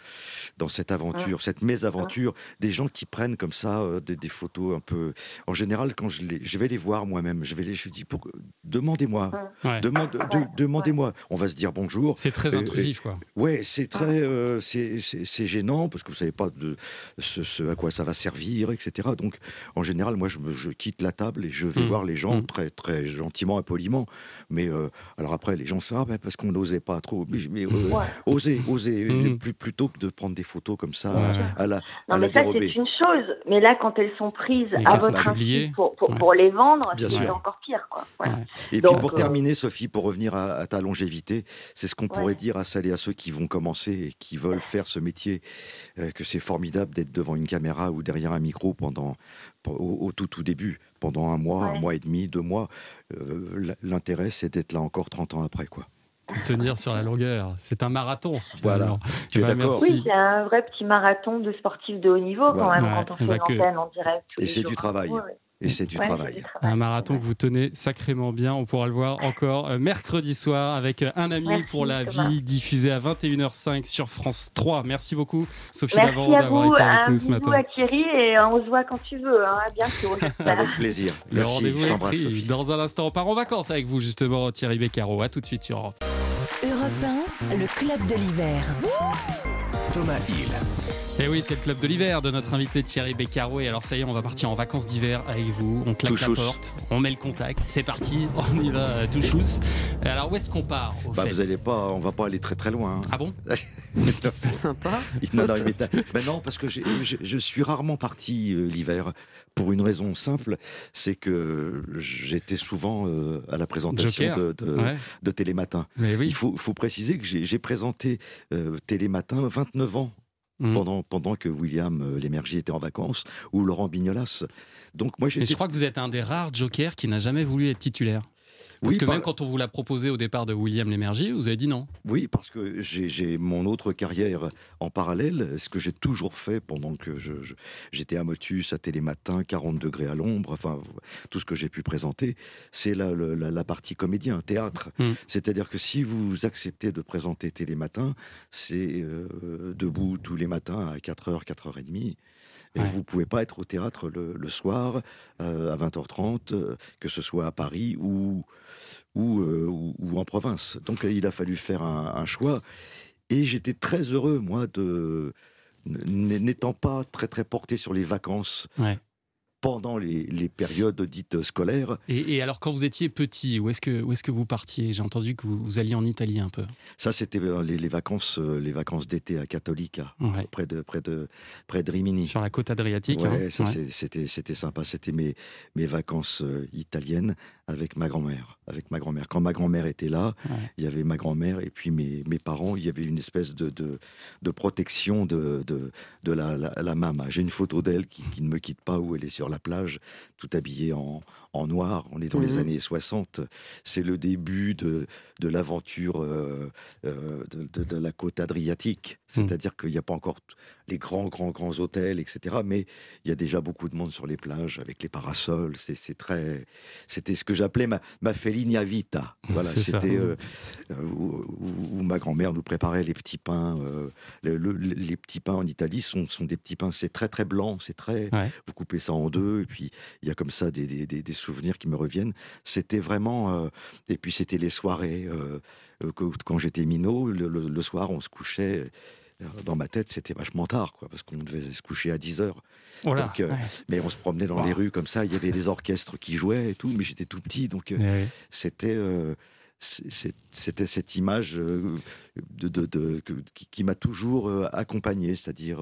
dans cette aventure, cette mésaventure. Des gens qui prennent comme ça euh, des, des photos un peu. En général, quand je, les, je vais les voir moi-même, je vais les, je dis, pour, demandez-moi, Ouais. demande, de- demandez-moi. On va se dire bonjour. C'est très Euh, intrusif, quoi. Ouais, c'est très, euh, c'est gênant parce que vous savez pas de ce, ce à quoi ça va servir, etc. Donc, en général, moi, je, me- je quitte la table et je vais Mm. voir les gens Mm. très, très gentiment et poliment. Mais euh, alors après, les gens se disent, ah ben parce qu'on n'osait pas trop. Mais, mais, euh, Ouais. oser, oser, Mm. plus, plutôt que de prendre des photos comme ça Ouais. à la, Non, à la mais ça, c'est une chose. Mais là, quand elles sont prises Et à votre insu pour, pour, Ouais. pour les vendre, c'est encore pire. Quoi. Voilà. Ouais. Et Donc, puis pour euh, terminer, Sophie, pour revenir à, à ta longévité, c'est ce qu'on Ouais. pourrait dire à celles et à ceux qui vont commencer et qui veulent faire ce métier, euh, que c'est formidable d'être devant une caméra ou derrière un micro pendant au, au tout tout début, pendant un mois, un mois et demi, deux mois. Euh, L'intérêt, c'est d'être là encore 30 ans après, quoi. Tenir sur la longueur. C'est un marathon. Voilà. Tu es Bah, d'accord. Oui, c'est un vrai petit marathon de sportifs de haut niveau quand même Ouais, quand on fait bah que- en direct. tous Et c'est du travail. Et c'est du Ouais, travail. c'est du travail. Un marathon que vous tenez sacrément bien. On pourra le voir encore euh, mercredi soir avec euh, un ami Merci, pour la Thomas. vie diffusé à 21h05 sur France 3. Merci beaucoup, Sophie Merci à d'avoir vous, été avec un nous ce bisou matin. à Thierry et euh, on se voit quand tu veux. Hein. À bientôt. Avec plaisir. Le Merci, rendez-vous je est t'embrasse, pris. Sophie. Dans un instant, on part en vacances avec vous, justement, Thierry Beccaro. À tout de suite sur Europe. Europe 1, le club de l'hiver. Thomas Hill. Et oui, c'est le club de l'hiver de notre invité Thierry Beccaro. Et alors, ça y est, on va partir en vacances d'hiver avec vous. On claque Tout la chousse. porte, on met le contact. C'est parti, on y va euh, tout chousse. Et Alors, où est-ce qu'on part au Bah, fait vous allez pas, on va pas aller très très loin. hein. Ah bon? Sympa. Non, non, mais ben non, parce que je, je suis rarement parti euh, l'hiver pour une raison simple, c'est que j'étais souvent euh, à la présentation Joker. de, de, Ouais, de Télématin. mais oui. Il faut, faut préciser que j'ai j'ai présenté euh, Télématin 29 ans. Mhm. Pendant, pendant que William euh, Lémergie était en vacances ou Laurent Bignolas. Donc moi Mais je crois que vous êtes un des rares jokers qui n'a jamais voulu être titulaire. Parce Oui, que par- même quand on vous l'a proposé au départ de William Lémergie, vous avez dit non. Oui, parce que j'ai mon autre carrière en parallèle, ce que j'ai toujours fait pendant que j'étais à Motus, à Télématin, 40 degrés à l'ombre, enfin tout ce que j'ai pu présenter, c'est la, la, la partie comédien, théâtre. Mm. C'est-à-dire que si vous acceptez de présenter Télématin, c'est euh, debout tous les matins à 4h, 4h30. Et Ouais. vous pouvez pas être au théâtre le, le soir euh, à 20h30, euh, que ce soit à Paris ou, ou, euh, ou, ou en province. Donc il a fallu faire un, un choix. Et j'étais très heureux, moi, de n'étant pas très très porté sur les vacances Ouais. pendant les, les périodes dites scolaires. Et, et alors, quand vous étiez petit, où est-ce que, où est-ce que vous partiez? J'ai entendu que vous, vous alliez en Italie un peu. Ça, c'était euh, les, les vacances, euh, les vacances d'été à Cattolica, Ouais. près de près de près de Rimini. Sur la côte adriatique. Ouais, hein. ça c'était sympa. C'était mes mes vacances euh, italiennes avec ma grand-mère. Avec ma grand-mère. Quand ma grand-mère était là, Ouais. il y avait ma grand-mère et puis mes mes parents. Il y avait une espèce de de, de protection de de, de la, la la mama. J'ai une photo d'elle qui, qui ne me quitte pas où elle est sur la plage, tout habillée en en noir. On est dans les Mhm. années 60. C'est le début de de l'aventure euh, euh, de, la côte adriatique. C'est-à-dire qu'il n'y a pas encore les grands, grands, grands hôtels, etc. Mais il y a déjà beaucoup de monde sur les plages avec les parasols. C'est très, c'était ce que j'appelais ma, ma Felinia Vita. Voilà, c'était euh, où, où- où ma grand-mère nous préparait les petits pains. euh, le- le- les petits pains en Italie sont, sont des petits pains, c'est très très blanc, c'est très. Ouais. Vous coupez ça en deux, et puis il y a comme ça des, des, des- souvenirs qui me reviennent. C'était vraiment. euh, et puis c'était les soirées. quand j'étais minot, le soir, on se couchait. Euh, Dans ma tête, c'était vachement tard, quoi, parce qu'on devait se coucher à 10 heures. Oh là, Donc, euh, ouais. Mais on se promenait dans Wow. les rues comme ça. Il y avait des orchestres qui jouaient et tout, mais j'étais tout petit, donc euh, Ouais, c'était euh, c'était cette image de, de- de- que- qui, qui m'a toujours accompagné, c'est-à-dire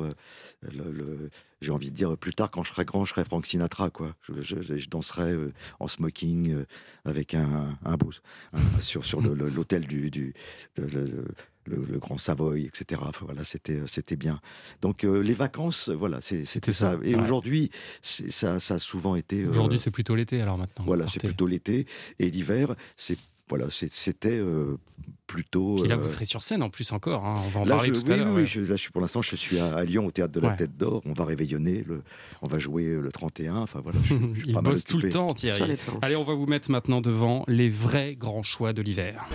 le- le- j'ai envie de dire plus tard quand je serai grand, je serai Frank Sinatra quoi. Je, je- je danserai en smoking avec un, un beau un- sur sur l'hôtel du, du de- le, Grand Savoy, etc. Enfin, voilà, c'était c'était bien. Donc euh, les vacances, voilà, c'est- c'était ça. ça, Et ouais. aujourd'hui, c'est- ça, ça a souvent été. euh, Aujourd'hui, c'est plutôt l'été alors maintenant. voilà, c'est plutôt l'été et l'hiver, c'est voilà, c'est- c'était euh, plutôt. Puis là, euh, vous serez sur scène en plus encore. hein. On va en là, parler je, tout oui, à l'heure. oui, ouais. oui, je- là, je suis pour l'instant, je suis à, à Lyon au théâtre de la Ouais. Tête d'Or. On va réveillonner, le, on va jouer le 31. Enfin voilà, je, je suis Il pas mal bosse tout le temps, Thierry. Allez, on va vous mettre maintenant devant les vrais grands choix de l'hiver.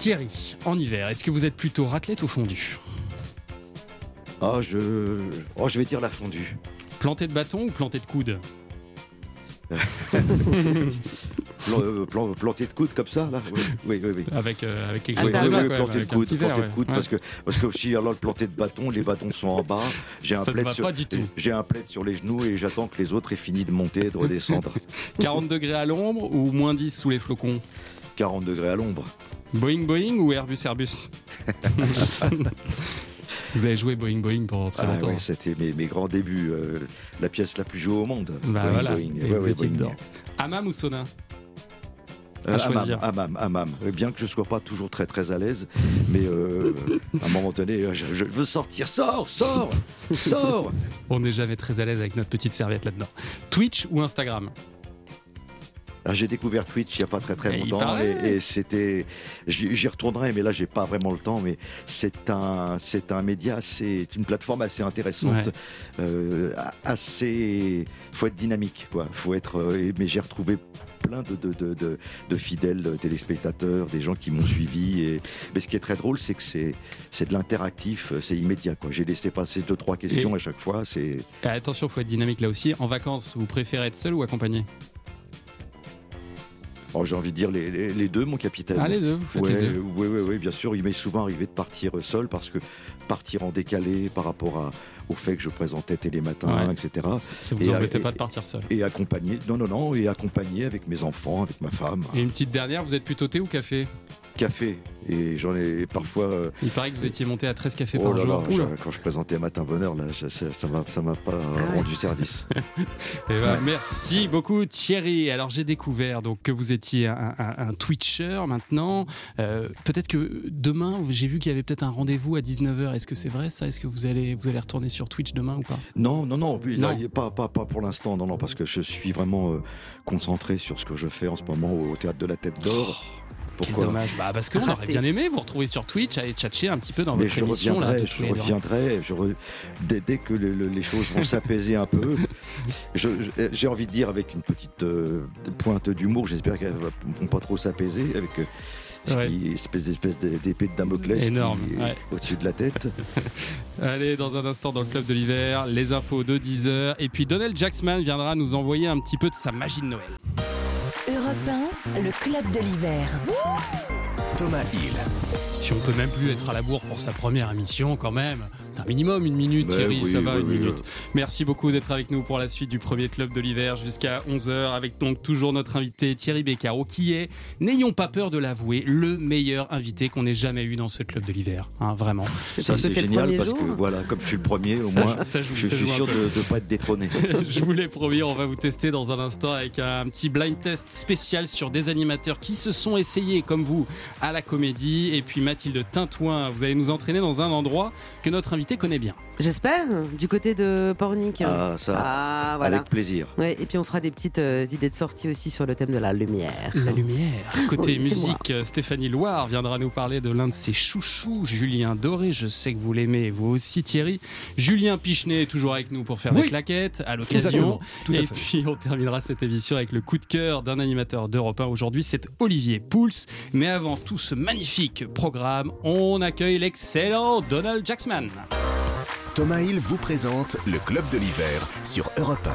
Thierry, en hiver, est-ce que vous êtes plutôt raclette ou fondue Ah, je, oh, je vais dire la fondue. Planté de bâton ou planté de coude euh, plan- planté de coude comme ça, là. Oui, oui, oui. oui. avec, euh, avec quelque chose Oui, oui, planté de coude, planté de coude, Ouais. parce que parce que aussi alors le planté de bâton, les bâtons sont en bas. J'ai un plaid sur j'ai un plaid sur les genoux et j'attends que les autres aient fini de monter et de redescendre. 40 degrés à l'ombre ou moins 10 sous les flocons 40 degrés à l'ombre. Boeing Boeing ou Airbus Airbus Vous avez joué Boeing Boeing pendant très Ah longtemps. ouais, c'était mes, mes grands débuts. euh, la pièce la plus jouée au monde. Bah Boeing, voilà, Boeing. Ouais, ouais, Boeing. Hammam ou sauna Euh, Hammam, Hammam. Euh, Bien que je sois pas toujours très très à l'aise, mais euh, à un moment donné, euh, je, je veux sortir. Sors, sors, sors. On n'est jamais très à l'aise avec notre petite serviette là-dedans. Twitch ou Instagram? Ah, j'ai découvert Twitch il y a pas très très longtemps et, et c'était, j'y retournerai, mais là j'ai pas vraiment le temps. Mais c'est un c'est un média, c'est une plateforme assez intéressante, Ouais. euh, assez. Faut être dynamique, quoi. Faut être. euh, mais j'ai retrouvé plein de, de, de, de, de fidèles téléspectateurs, des gens qui m'ont suivi. Et... Mais ce qui est très drôle, c'est que c'est c'est de l'interactif, c'est immédiat. quoi. J'ai laissé passer deux trois questions Et- à chaque fois. C'est Attention, faut être dynamique là aussi. En vacances, vous préférez être seul ou accompagné? Oh, j'ai envie de dire les, les, les deux, mon capitaine. Ah, les deux, vous faites Ouais, les deux. ouais, ouais, ouais, bien sûr. Il m'est souvent arrivé de partir seul parce que partir en décalé par rapport à, au fait que je présentais Télématin, Ouais. etc. Ça vous Et- et- pas de partir seul. Et accompagné, non, non, non, et accompagné avec mes enfants, avec ma femme. Et une petite dernière, vous êtes plutôt thé ou café? Café. Et j'en ai parfois. euh, Il paraît que vous étiez monté à 13 cafés oh par là jour. là, quand je présentais Matin Bonheur, là, ça m'a ça m'a pas Ah ouais. rendu service. Eh ben, Merci beaucoup Thierry. Alors j'ai découvert donc que vous étiez un, un- un Twitcher maintenant. Euh, peut-être que demain, j'ai vu qu'il y avait peut-être un rendez-vous à 19h. Est-ce que c'est vrai ça? Est-ce que vous allez, vous allez retourner sur Twitch demain ou pas? Non, non, non, oui, là, Non. pas, pas, pas pour l'instant, non, non, parce que je suis vraiment euh, concentré sur ce que je fais en ce moment au théâtre de la Tête d'Or. Quel Pourquoi dommage. Bah, parce qu'on aurait bien aimé vous retrouver sur Twitch, aller tchatcher un petit peu dans Mais votre je émission. Là, reviendrai, je reviendrai. Je re- dès, dès que le- le- les choses vont s'apaiser un peu, j'ai envie de dire avec une petite euh, pointe d'humour, j'espère qu'elles ne vont pas trop s'apaiser avec euh, ce Ouais. qui espèce d'espèce d'épée de Damoclès Énorme, ouais. au-dessus de la tête. Allez, dans un instant dans le club de l'hiver, les infos de 10h. Et puis Donald Jacksman viendra nous envoyer un petit peu de sa magie de Noël. Europe 1, le club de l'hiver. Thomas Hill. Si on peut même plus être à la bourre pour sa première émission, quand même. Un minimum, une minute, Mais Thierry, oui, ça va, oui, une oui, minute. Merci beaucoup d'être avec nous pour la suite du premier club de l'hiver jusqu'à 11h, avec donc toujours notre invité Thierry Beccaro, qui est, n'ayons pas peur de l'avouer, le meilleur invité qu'on ait jamais eu dans ce club de l'hiver. Hein, vraiment. C'est Ça c'est génial parce jour. que voilà, comme je suis le premier, au Ça moins, joue- ça joue- je ça suis sûr de ne pas être détrôné. Je vous l'ai promis, on va vous tester dans un instant avec un petit blind test spécial sur des animateurs qui se sont essayés, comme vous, à à la comédie. Et puis Mathilde Tintouin, vous allez nous entraîner dans un endroit que notre invité connaît bien. J'espère, du côté de Pornic. Ah, ça, Ah, voilà. avec plaisir. Ouais, et puis on fera des petites euh, idées de sortie aussi sur le thème de la lumière. La lumière. Côté Oui, musique, Stéphanie Loire viendra nous parler de l'un de ses chouchous, Julien Doré. Je sais que vous l'aimez, vous aussi Thierry. Julien Pichenet est toujours avec nous pour faire Oui. des claquettes à l'occasion. Et fait. puis on terminera cette émission avec le coup de cœur d'un animateur d'Europe 1. Aujourd'hui, c'est Olivier Pouls. Mais avant tout ce magnifique programme, on accueille l'excellent Donald Jacksman. Thomas Hill vous présente le Club de l'hiver sur Europe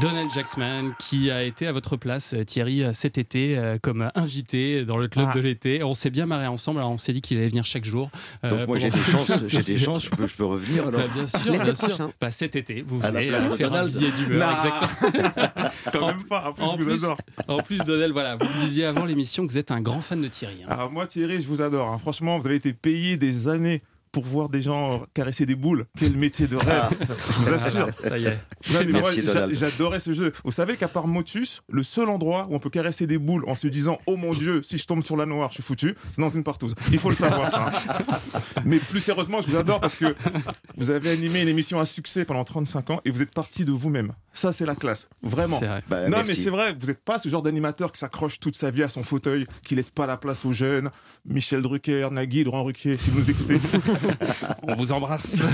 Donald Jacksman qui a été à votre place, euh, Thierry, euh, cet été euh, comme invité dans le club Ah. de l'été. On s'est bien marré ensemble, alors on s'est dit qu'il allait venir chaque jour. euh, Donc moi j'ai des chances, j'ai des chances, je peux, je peux revenir alors. Bah, bien sûr, bien sûr. Bah, cet été, vous venez faire un Donald. billet d'humeur. Exactement. Quand En- même pas, en plus en je vous plus- adore. En plus, Donald, voilà, vous me disiez avant l'émission que vous êtes un grand fan de Thierry. hein. Alors moi Thierry, je vous adore. hein. Franchement, vous avez été payé des années pour voir des gens caresser des boules. Quel métier de rêve, Ça, je vous assure. Ça y est. J'adorais ce jeu. Vous savez qu'à part Motus, le seul endroit où on peut caresser des boules en se disant Oh mon Dieu, si je tombe sur la noire, je suis foutu, c'est dans une partouze. Il faut le savoir, ça. hein. Mais plus sérieusement, je vous adore parce que vous avez animé une émission à succès pendant 35 ans et vous êtes parti de vous-même. Ça, c'est la classe. Vraiment. Vrai. Bah, non, merci. mais c'est vrai, vous n'êtes pas ce genre d'animateur qui s'accroche toute sa vie à son fauteuil, qui laisse pas la place aux jeunes. Michel Drucker, Nagui, Laurent Ruquier, si vous nous écoutez. On vous embrasse.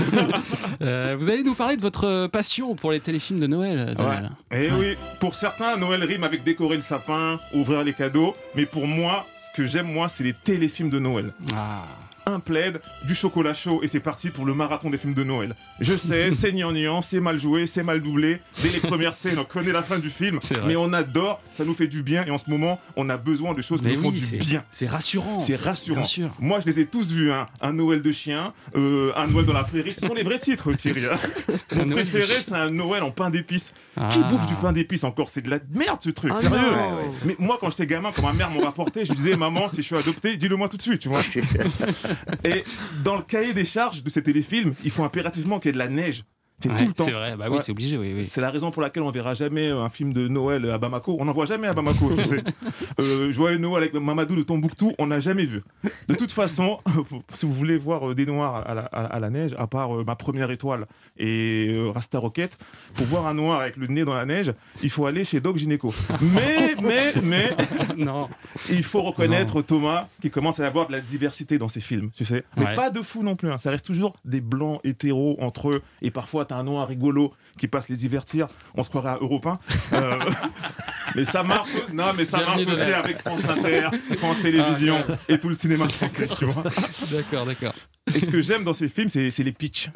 Euh, vous allez nous parler de votre passion pour les téléfilms de Noël, Donald. Eh oui, pour certains, Noël rime avec décorer le sapin, ouvrir les cadeaux. Mais pour moi, ce que j'aime, moi, c'est les téléfilms de Noël. Ah. Un plaid, du chocolat chaud, et c'est parti pour le marathon des films de Noël. Je sais, c'est gnangnan, c'est mal joué, c'est mal doublé. Dès les premières scènes, on connaît la fin du film. Mais on adore, ça nous fait du bien, et en ce moment, on a besoin de choses qui nous font oui, du c'est- bien. c'est rassurant. C'est rassurant. Bien sûr. Moi, je les ai tous vus. hein. Un Noël de chien, euh, un Noël dans la prairie. Ce sont les vrais titres, Thierry. hein. Mon préféré, c'est un Noël en pain d'épices. Ah. Qui bouffe du pain d'épices encore? C'est de la merde, ce truc. Oh Sérieux. non. Mais moi, quand j'étais gamin, quand ma mère m'en rapportait, je lui disais, maman, si je suis adopté, dis-le moi tout de suite, tu vois. Et dans le cahier des charges de ces téléfilms, il faut impérativement qu'il y ait de la neige. C'est Ouais, tout le temps. C'est vrai, bah oui, Ouais. c'est obligé, oui. oui. C'est la raison pour laquelle on verra jamais un film de Noël à Bamako. On n'en voit jamais à Bamako, tu sais. Euh, Joyeux Noël avec Mamadou de Tombouctou, on n'a jamais vu. De toute façon, si vous voulez voir euh, des noirs à la, à- à la neige, à part euh, ma première étoile et euh, Rasta Rocket, pour voir un noir avec le nez dans la neige, il faut aller chez Doc Gynéco. Mais, mais, mais, non. il faut reconnaître Thomas qui commence à avoir de la diversité dans ses films, tu sais. Mais Ouais. pas de fou non plus. hein. Ça reste toujours des blancs hétéros entre eux. Et parfois, t'as un noir rigolo qui passe les divertir. On se croirait à Europe 1. Euh, mais ça marche. Non, mais ça Bienvenue marche aussi avec France Inter, France Télévisions Ah, et tout le cinéma français, tu vois. D'accord, d'accord. Et ce que j'aime dans ces films, c'est les pitchs.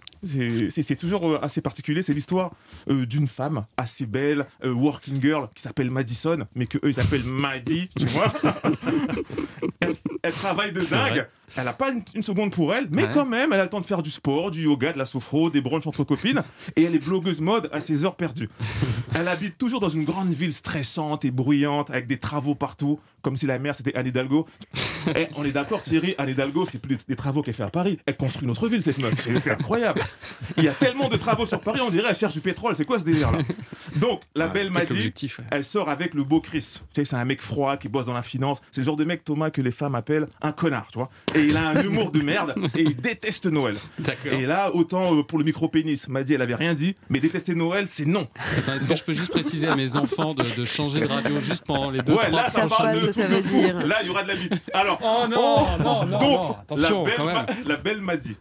C'est- toujours euh, assez particulier. C'est l'histoire euh, d'une femme assez belle, euh, working girl, qui s'appelle Madison, mais que eux ils appellent Maddy, tu vois. elle, elle travaille de dingue. Elle n'a pas une, une seconde pour elle, mais Ouais. quand même, elle a le temps de faire du sport, du yoga, de la sophro, des brunchs entre copines, et elle est blogueuse mode à ses heures perdues. Elle habite toujours dans une grande ville stressante et bruyante, avec des travaux partout, comme si la mère c'était Anne Hidalgo. Eh, on est d'accord, Thierry, Anne Hidalgo, c'est plus des, des travaux qu'elle fait à Paris. Elle construit notre ville, cette meuf. C'est- incroyable. Il y a tellement de travaux sur Paris, on dirait elle cherche du pétrole. C'est quoi ce délire-là Donc, la belle m'a dit, ouais. elle sort avec le beau Chris. Tu sais, c'est un mec froid qui bosse dans la finance. C'est le genre de mec, Thomas, que les femmes appellent un connard, tu vois. Et il a un humour de merde et il déteste Noël. Et là, autant euh, pour le micro-pénis, m'a dit, elle avait rien dit, mais détester Noël, c'est non. Attends, Est-ce que je peux juste préciser à mes enfants de, de changer de radio juste pendant les deux, ouais, trois là, ça parle de ce que ça veut dire. Là, il y aura de la bite. Alors, Oh non, non, non, donc, non. Attention, la, belle m'a- dit.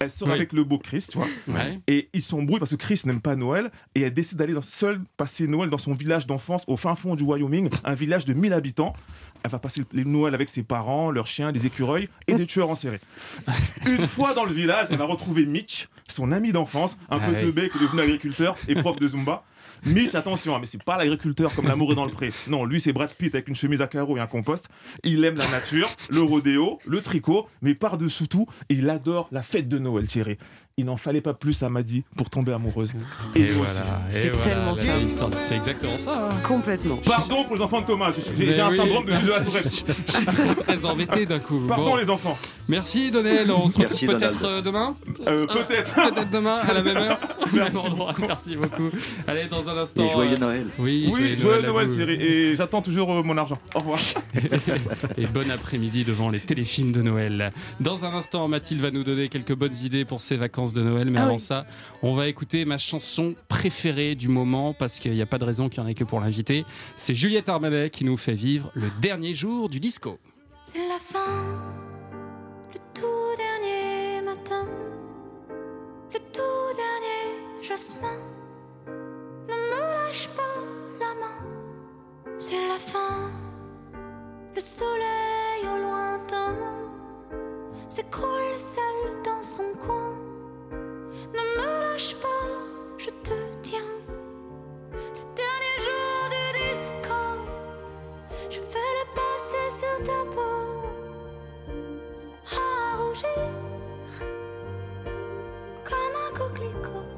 Elle sort Oui. avec le beau Chris, tu vois. Ouais. Et ils s'embrouillent parce que Chris n'aime pas Noël et elle décide d'aller seule passer Noël dans son village d'enfance au fin fond du Wyoming, un village de 1000 habitants. Elle va passer les Noël avec ses parents, leurs chiens, des écureuils et des tueurs en série. Une fois dans le village, elle va retrouver Mitch, son ami d'enfance, un Ah peu teubé qui est devenu agriculteur et prof de Zumba. Mitch, attention, hein, mais c'est pas l'agriculteur comme l'amour est dans le pré. Non, lui c'est Brad Pitt avec une chemise à carreaux et un compost. Il aime la nature, le rodéo, le tricot, mais par-dessous tout, il adore la fête de Noël, Thierry. Il n'en fallait pas plus à Maddy pour tomber amoureuse. Et, vous voilà. aussi. et C'est voilà, tellement ça. C'est exactement ça. hein. Complètement. Pardon pour les enfants de Thomas, j'ai un oui. syndrome de de la Tourette. Je suis très, très embêté d'un coup. Pardon Bon. les enfants. Merci Donnel, on se Merci, retrouve peut-être euh, demain Euh, Peut-être. Peut-être demain à la même heure, au même endroit. Merci beaucoup. Allez, dans un instant. Et joyeux euh, Noël. Oui, Oui, joyeux Noël. Thierry. Et j'attends toujours euh, mon argent. Au revoir. Et bon après-midi devant les téléfilms de Noël. Dans un instant, Mathilde va nous donner quelques bonnes idées pour ses vacances de Noël. Mais Ah avant oui. ça, on va écouter ma chanson préférée du moment parce qu'il n'y a pas de raison qu'il n'y en ait que pour l'inviter. C'est Juliette Armanet qui nous fait vivre le dernier jour du disco. C'est la fin, le tout dernier matin, le tout dernier jasmin. Ne me lâche pas la main, c'est la fin, le soleil au lointain s'écroule seul dans son coin. Ne me lâche pas, je te tiens. Le dernier jour du disco. Je vais le passer sur ta peau à rougir comme un coquelicot.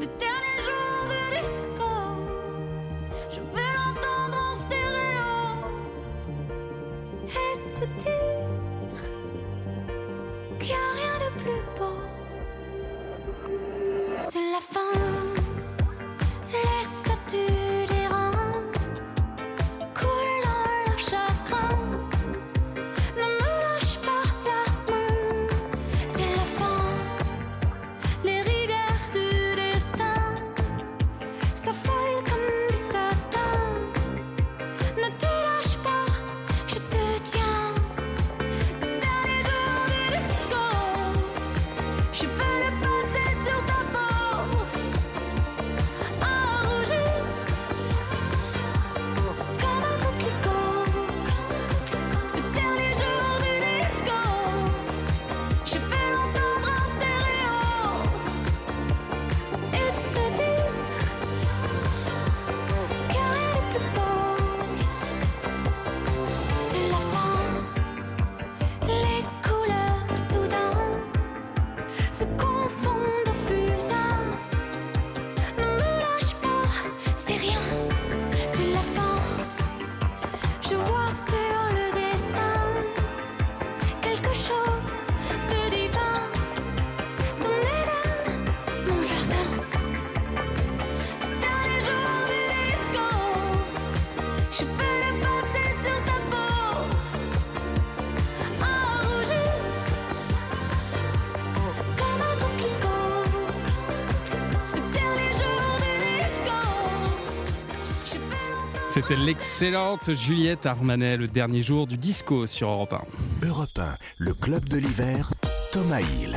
Le dernier jour du disco, je vais l'entendre en stéréo et te dire qu'il n'y a rien C'est la fin, C'était l'excellente Juliette Armanet, le dernier jour du disco sur Europe 1. Europe 1, le club de l'hiver, Thomas Hill.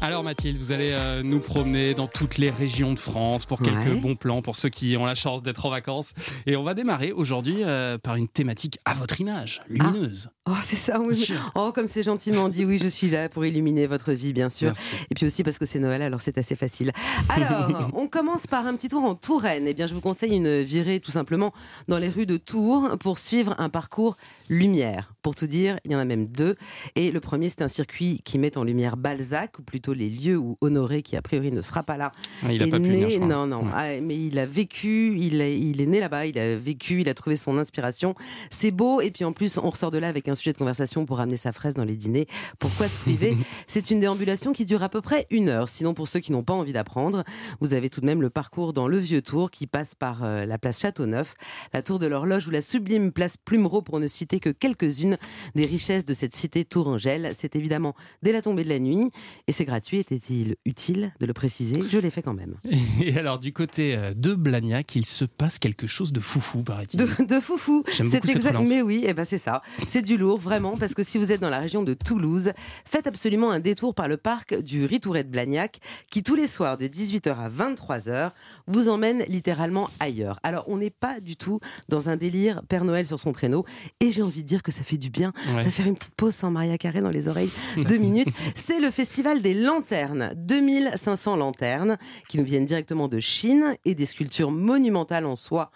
Alors Mathilde, vous allez euh, nous promener dans toutes les régions de France pour quelques Ouais. bons plans pour ceux qui ont la chance d'être en vacances. Et on va démarrer aujourd'hui euh, par une thématique à votre image, lumineuse. Oh, c'est ça, oui. Oh, comme c'est gentiment dit, oui, je suis là pour illuminer votre vie, bien sûr. Merci. Et puis aussi parce que c'est Noël, alors c'est assez facile. Alors, on commence par un petit tour en Touraine. Eh bien, je vous conseille une virée tout simplement dans les rues de Tours pour suivre un parcours lumière. Pour tout dire, il y en a même deux. Et le premier, c'est un circuit qui met en lumière Balzac, ou plutôt les lieux où Honoré, qui a priori ne sera pas là, Ah, il a est pu né- venir, je crois. Non, non. Ouais. Ah, mais il a vécu, il, a- il est né là-bas, il a vécu, il a trouvé son inspiration. C'est beau. Et puis en plus, on ressort de là avec un sujet de conversation pour amener sa fraise dans les dîners. Pourquoi se priver C'est une déambulation qui dure à peu près une heure. Sinon, pour ceux qui n'ont pas envie d'apprendre, vous avez tout de même le parcours dans le Vieux Tour qui passe par euh, la place Châteauneuf, la tour de l'horloge ou la sublime place Plumereau pour ne citer que quelques-unes des richesses de cette cité tourangelle. C'est évidemment dès la tombée de la nuit et c'est gratuit. Était-il utile de le préciser? Je l'ai fait quand même. Et alors du côté euh, de Blagnac, il se passe quelque chose de foufou, paraît-il. De, de foufou. J'aime C'est beaucoup cette exact-. Mais oui, eh ben c'est ça. C'est du lourd, vraiment, parce que si vous êtes dans la région de Toulouse, faites absolument un détour par le parc du Ritouret de Blagnac, qui tous les soirs de 18h à 23h vous emmène littéralement ailleurs. Alors, on n'est pas du tout dans un délire Père Noël sur son traîneau, et j'ai envie de dire que ça fait du bien Ouais. de faire une petite pause sans Maria Carré dans les oreilles, deux minutes. C'est le festival des lanternes, 2500 lanternes qui nous viennent directement de Chine et des sculptures monumentales en soie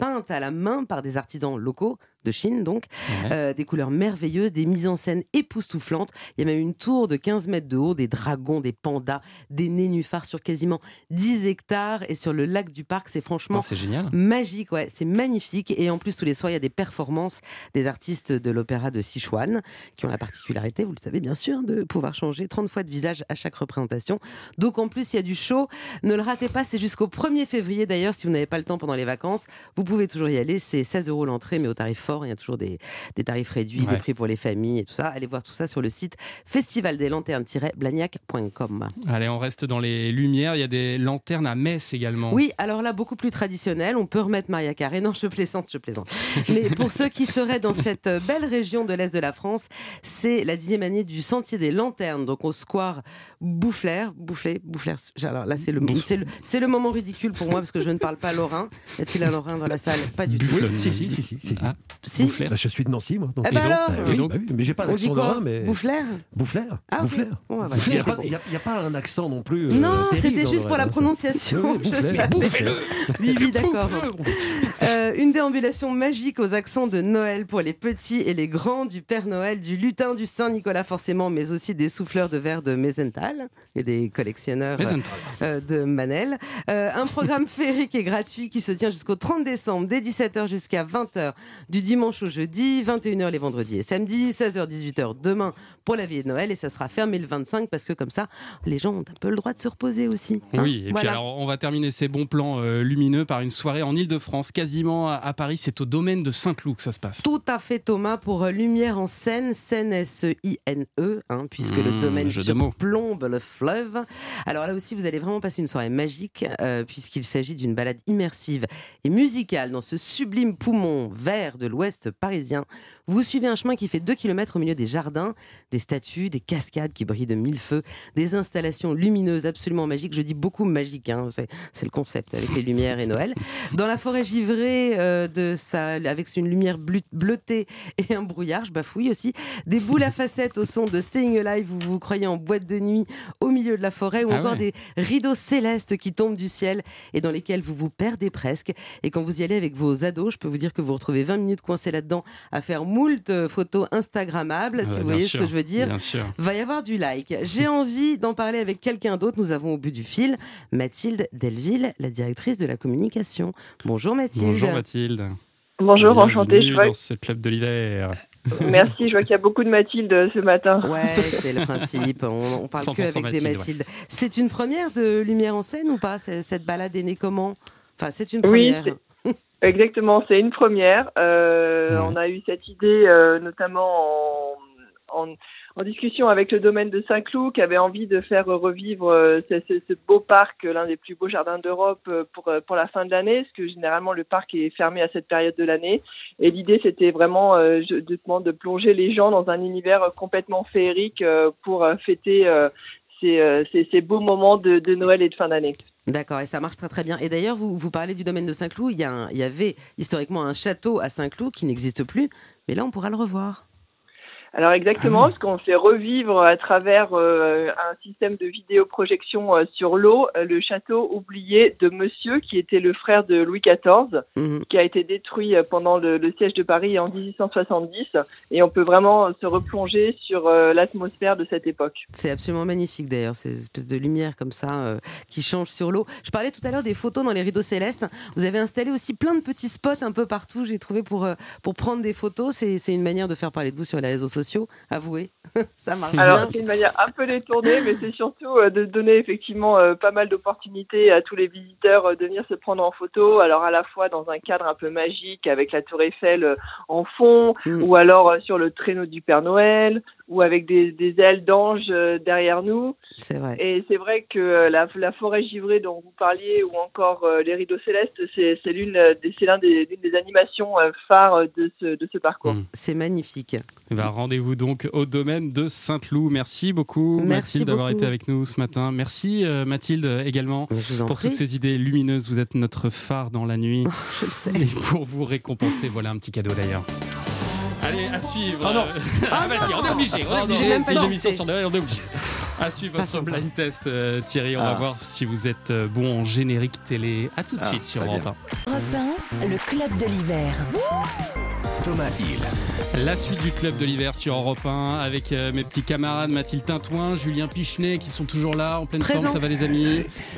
peintes à la main par des artisans locaux de Chine, donc Ouais. Euh, des couleurs merveilleuses, des mises en scène époustouflantes. Il y a même une tour de 15 mètres de haut, des dragons, des pandas, des nénuphars sur quasiment 10 hectares et sur le lac du parc. C'est franchement Oh, génial. Magique, ouais, c'est magnifique. Et en plus, tous les soirs, il y a des performances des artistes de l'opéra de Sichuan, qui ont la particularité, vous le savez bien sûr, de pouvoir changer 30 fois de visage à chaque représentation. Donc en plus, il y a du show. Ne le ratez pas, c'est jusqu'au 1er février d'ailleurs, si vous n'avez pas le temps pendant les vacances. Vous pouvez toujours y aller, c'est 16 euros l'entrée, mais au tarif fort. Il y a toujours des, des tarifs réduits, Ouais. des prix pour les familles et tout ça. Allez voir tout ça sur le site festivaldelanternes-blagnac.com. Allez, on reste dans les lumières. Il y a des lanternes à Metz également. Oui, alors là, beaucoup plus traditionnel. On peut remettre Maria Carré. Non, je plaisante, je plaisante. Mais pour ceux qui seraient dans cette belle région de l'Est de la France, c'est la dixième année du Sentier des Lanternes, donc au square Boufflers. Boufflers, Boufflers. Alors là, c'est le, le moment ridicule pour moi parce que je ne parle pas lorrain. Y a-t-il un lorrain dans la salle Pas du tout. Oui, si, si, si, si, si. Ah, Si. Bah, je suis de Nancy, moi. donc. Eh ben Et donc alors Bah Et oui, donc bah oui, mais j'ai pas d'accent quoi lorrain, mais. Ah, ok. Boufflers. Bon, bah, Il n'y a, pas- a- a un accent non plus. euh, Non, c'était juste pour la prononciation. Oui. Bouffez-le. Oui, oui, d'accord. Euh, une déambulation magique aux accents de Noël pour les petits et les grands, du Père Noël, du lutin du Saint-Nicolas forcément, mais aussi des souffleurs de verre de Mesenthal et des collectionneurs euh, de Manel. Euh, un programme féerique et gratuit qui se tient jusqu'au 30 décembre, dès 17h jusqu'à 20h, du dimanche au jeudi, 21h les vendredis et samedis, 16h, 18h demain pour la vie de Noël, et ça sera fermé le 25 parce que comme ça, les gens ont un peu le droit de se reposer aussi. hein. Oui, et puis Voilà. alors on va terminer ces bons plans euh, lumineux par une soirée en Ile-de-France, quasiment à, Paris. C'est au domaine de Saint-Cloud que ça se passe. Tout à fait Thomas pour euh, Lumière en scène, scène S-E-I-N-E, hein, puisque le Mmh, domaine surplombe le fleuve. Alors là aussi, vous allez vraiment passer une soirée magique, euh, puisqu'il s'agit d'une balade immersive et musicale dans ce sublime poumon vert de l'ouest parisien. Vous suivez un chemin qui fait 2 km au milieu des jardins, des statues, des cascades qui brillent de mille feux, des installations lumineuses absolument magiques. Je dis beaucoup magiques, hein, c'est c'est le concept avec les lumières et Noël. Dans la forêt givrée euh, de sa, avec une lumière bleutée et un brouillard, je bafouille aussi, des boules à facettes au son de Staying Alive où vous vous croyez en boîte de nuit au milieu de la forêt ou Ah encore ouais. des rideaux célestes qui tombent du ciel et dans lesquels vous vous perdez presque. Et quand vous y allez avec vos ados, je peux vous dire que vous retrouvez 20 minutes coincés là-dedans à faire moult euh, photos Instagrammables, Ah si vous voyez sûr, ce que je veux dire. Bien sûr. Va y avoir du like. J'ai envie d'en parler avec quelqu'un d'autre. Nous avons au bout du fil Mathilde Delville, la directrice de la communication. Bonjour Mathilde. Bonjour Mathilde. Bonjour, Bienvenue enchanté. Je vois, dans ce club de l'hiver. merci, je vois qu'il y a beaucoup de Mathilde euh, ce matin. Ouais, c'est le principe. On, on parle que 100% avec des Mathilde, ouais. Mathilde. C'est une première de Lumière en scène ou pas? Cette balade est née comment? Enfin, c'est une Oui, première. Exactement, c'est une première. Euh. On a eu cette idée euh, notamment en, en, en discussion avec le domaine de Saint-Cloud qui avait envie de faire revivre euh, ce, ce- ce beau parc, l'un des plus beaux jardins d'Europe euh, pour, euh, pour la fin de l'année, parce que généralement le parc est fermé à cette période de l'année. Et l'idée c'était vraiment euh, justement de plonger les gens dans un univers complètement féerique euh, pour euh, fêter euh, ces, euh, beaux moments de, Noël et de fin d'année. D'accord, et ça marche très très bien. Et d'ailleurs, vous, parlez du domaine de Saint-Cloud. Il, il y avait historiquement un château à Saint-Cloud qui n'existe plus, mais là on pourra le revoir. Alors exactement, parce qu'on fait revivre à travers euh, un système de vidéoprojection euh, sur l'eau euh, le château oublié de Monsieur, qui était le frère de Louis XIV, Mhm. qui a été détruit euh, pendant le, le siège de Paris en 1870. Et on peut vraiment se replonger sur l'atmosphère de cette époque. C'est absolument magnifique d'ailleurs, ces espèces de lumière comme ça qui changent sur l'eau. Je parlais tout à l'heure des photos dans les rideaux célestes. Vous avez installé aussi plein de petits spots un peu partout, j'ai trouvé, pour, pour prendre des photos. C'est c'est une manière de faire parler de vous sur les réseaux sociaux, avouez. ça marche Alors c'est une manière un peu détournée, mais c'est surtout euh, de donner effectivement euh, pas mal d'opportunités à tous les visiteurs euh, de venir se prendre en photo. Alors à la fois dans un cadre un peu magique avec la Tour Eiffel en fond, Mm. ou alors sur le traîneau du Père Noël, ou avec des, des ailes d'ange euh, derrière nous. C'est vrai. Et c'est vrai que euh, la, la forêt givrée dont vous parliez, ou encore euh, les rideaux célestes, c'est c'est l'une des, c'est l'un des, l'une des animations phares de ce, de ce parcours. Mm. C'est magnifique. Eh ben, Rendez-vous donc au domaine de Saint-Cloud. Merci beaucoup Merci Mathilde d'avoir été avec nous ce matin. Merci euh, Mathilde également pour prie. toutes ces idées lumineuses. Vous êtes notre phare dans la nuit. Je le sais. Et pour vous récompenser, voilà un petit cadeau d'ailleurs. À suivre. Ah non. euh, ah, bah si, on est obligé. On est Ah obligé. C'est pas une émission sur Noël, on est obligé. À suivre votre blind test, euh, Thierry. On va Ah. voir si vous êtes euh, bon en générique télé. À tout de Ah, suite sur Europe bien. 1. Europe Le club de l'hiver. Thomas Hill. La suite du club de l'hiver sur Europe 1 avec euh, mes petits camarades Mathilde Tintouin, Julien Pichenet qui sont toujours là en pleine Présent. forme, ça va les amis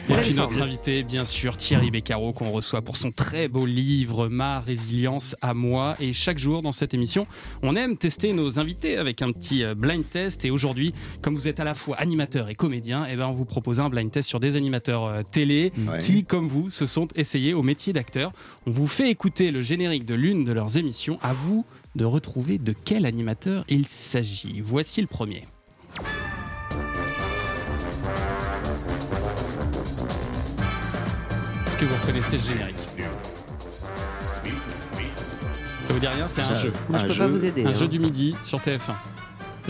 Et puis notre invité, bien sûr, Thierry Beccaro qu'on reçoit pour son très beau livre Ma résilience à moi. Et chaque jour dans cette émission, on aime tester nos invités avec un petit euh, blind test. Et aujourd'hui, comme vous êtes à la fois animateur et comédien, eh ben on vous propose un blind test sur des animateurs euh, télé Ouais. qui, comme vous, se sont essayés au métier d'acteur. On vous fait écouter le générique de l'une de leurs émissions. À vous de retrouver de quel animateur il s'agit. Voici le premier. Est-ce que vous reconnaissez ce générique? Ça vous dit rien? C'est un jeu. Moi, je un peux jeu- pas vous aider. Un hein. jeu du midi sur TF1.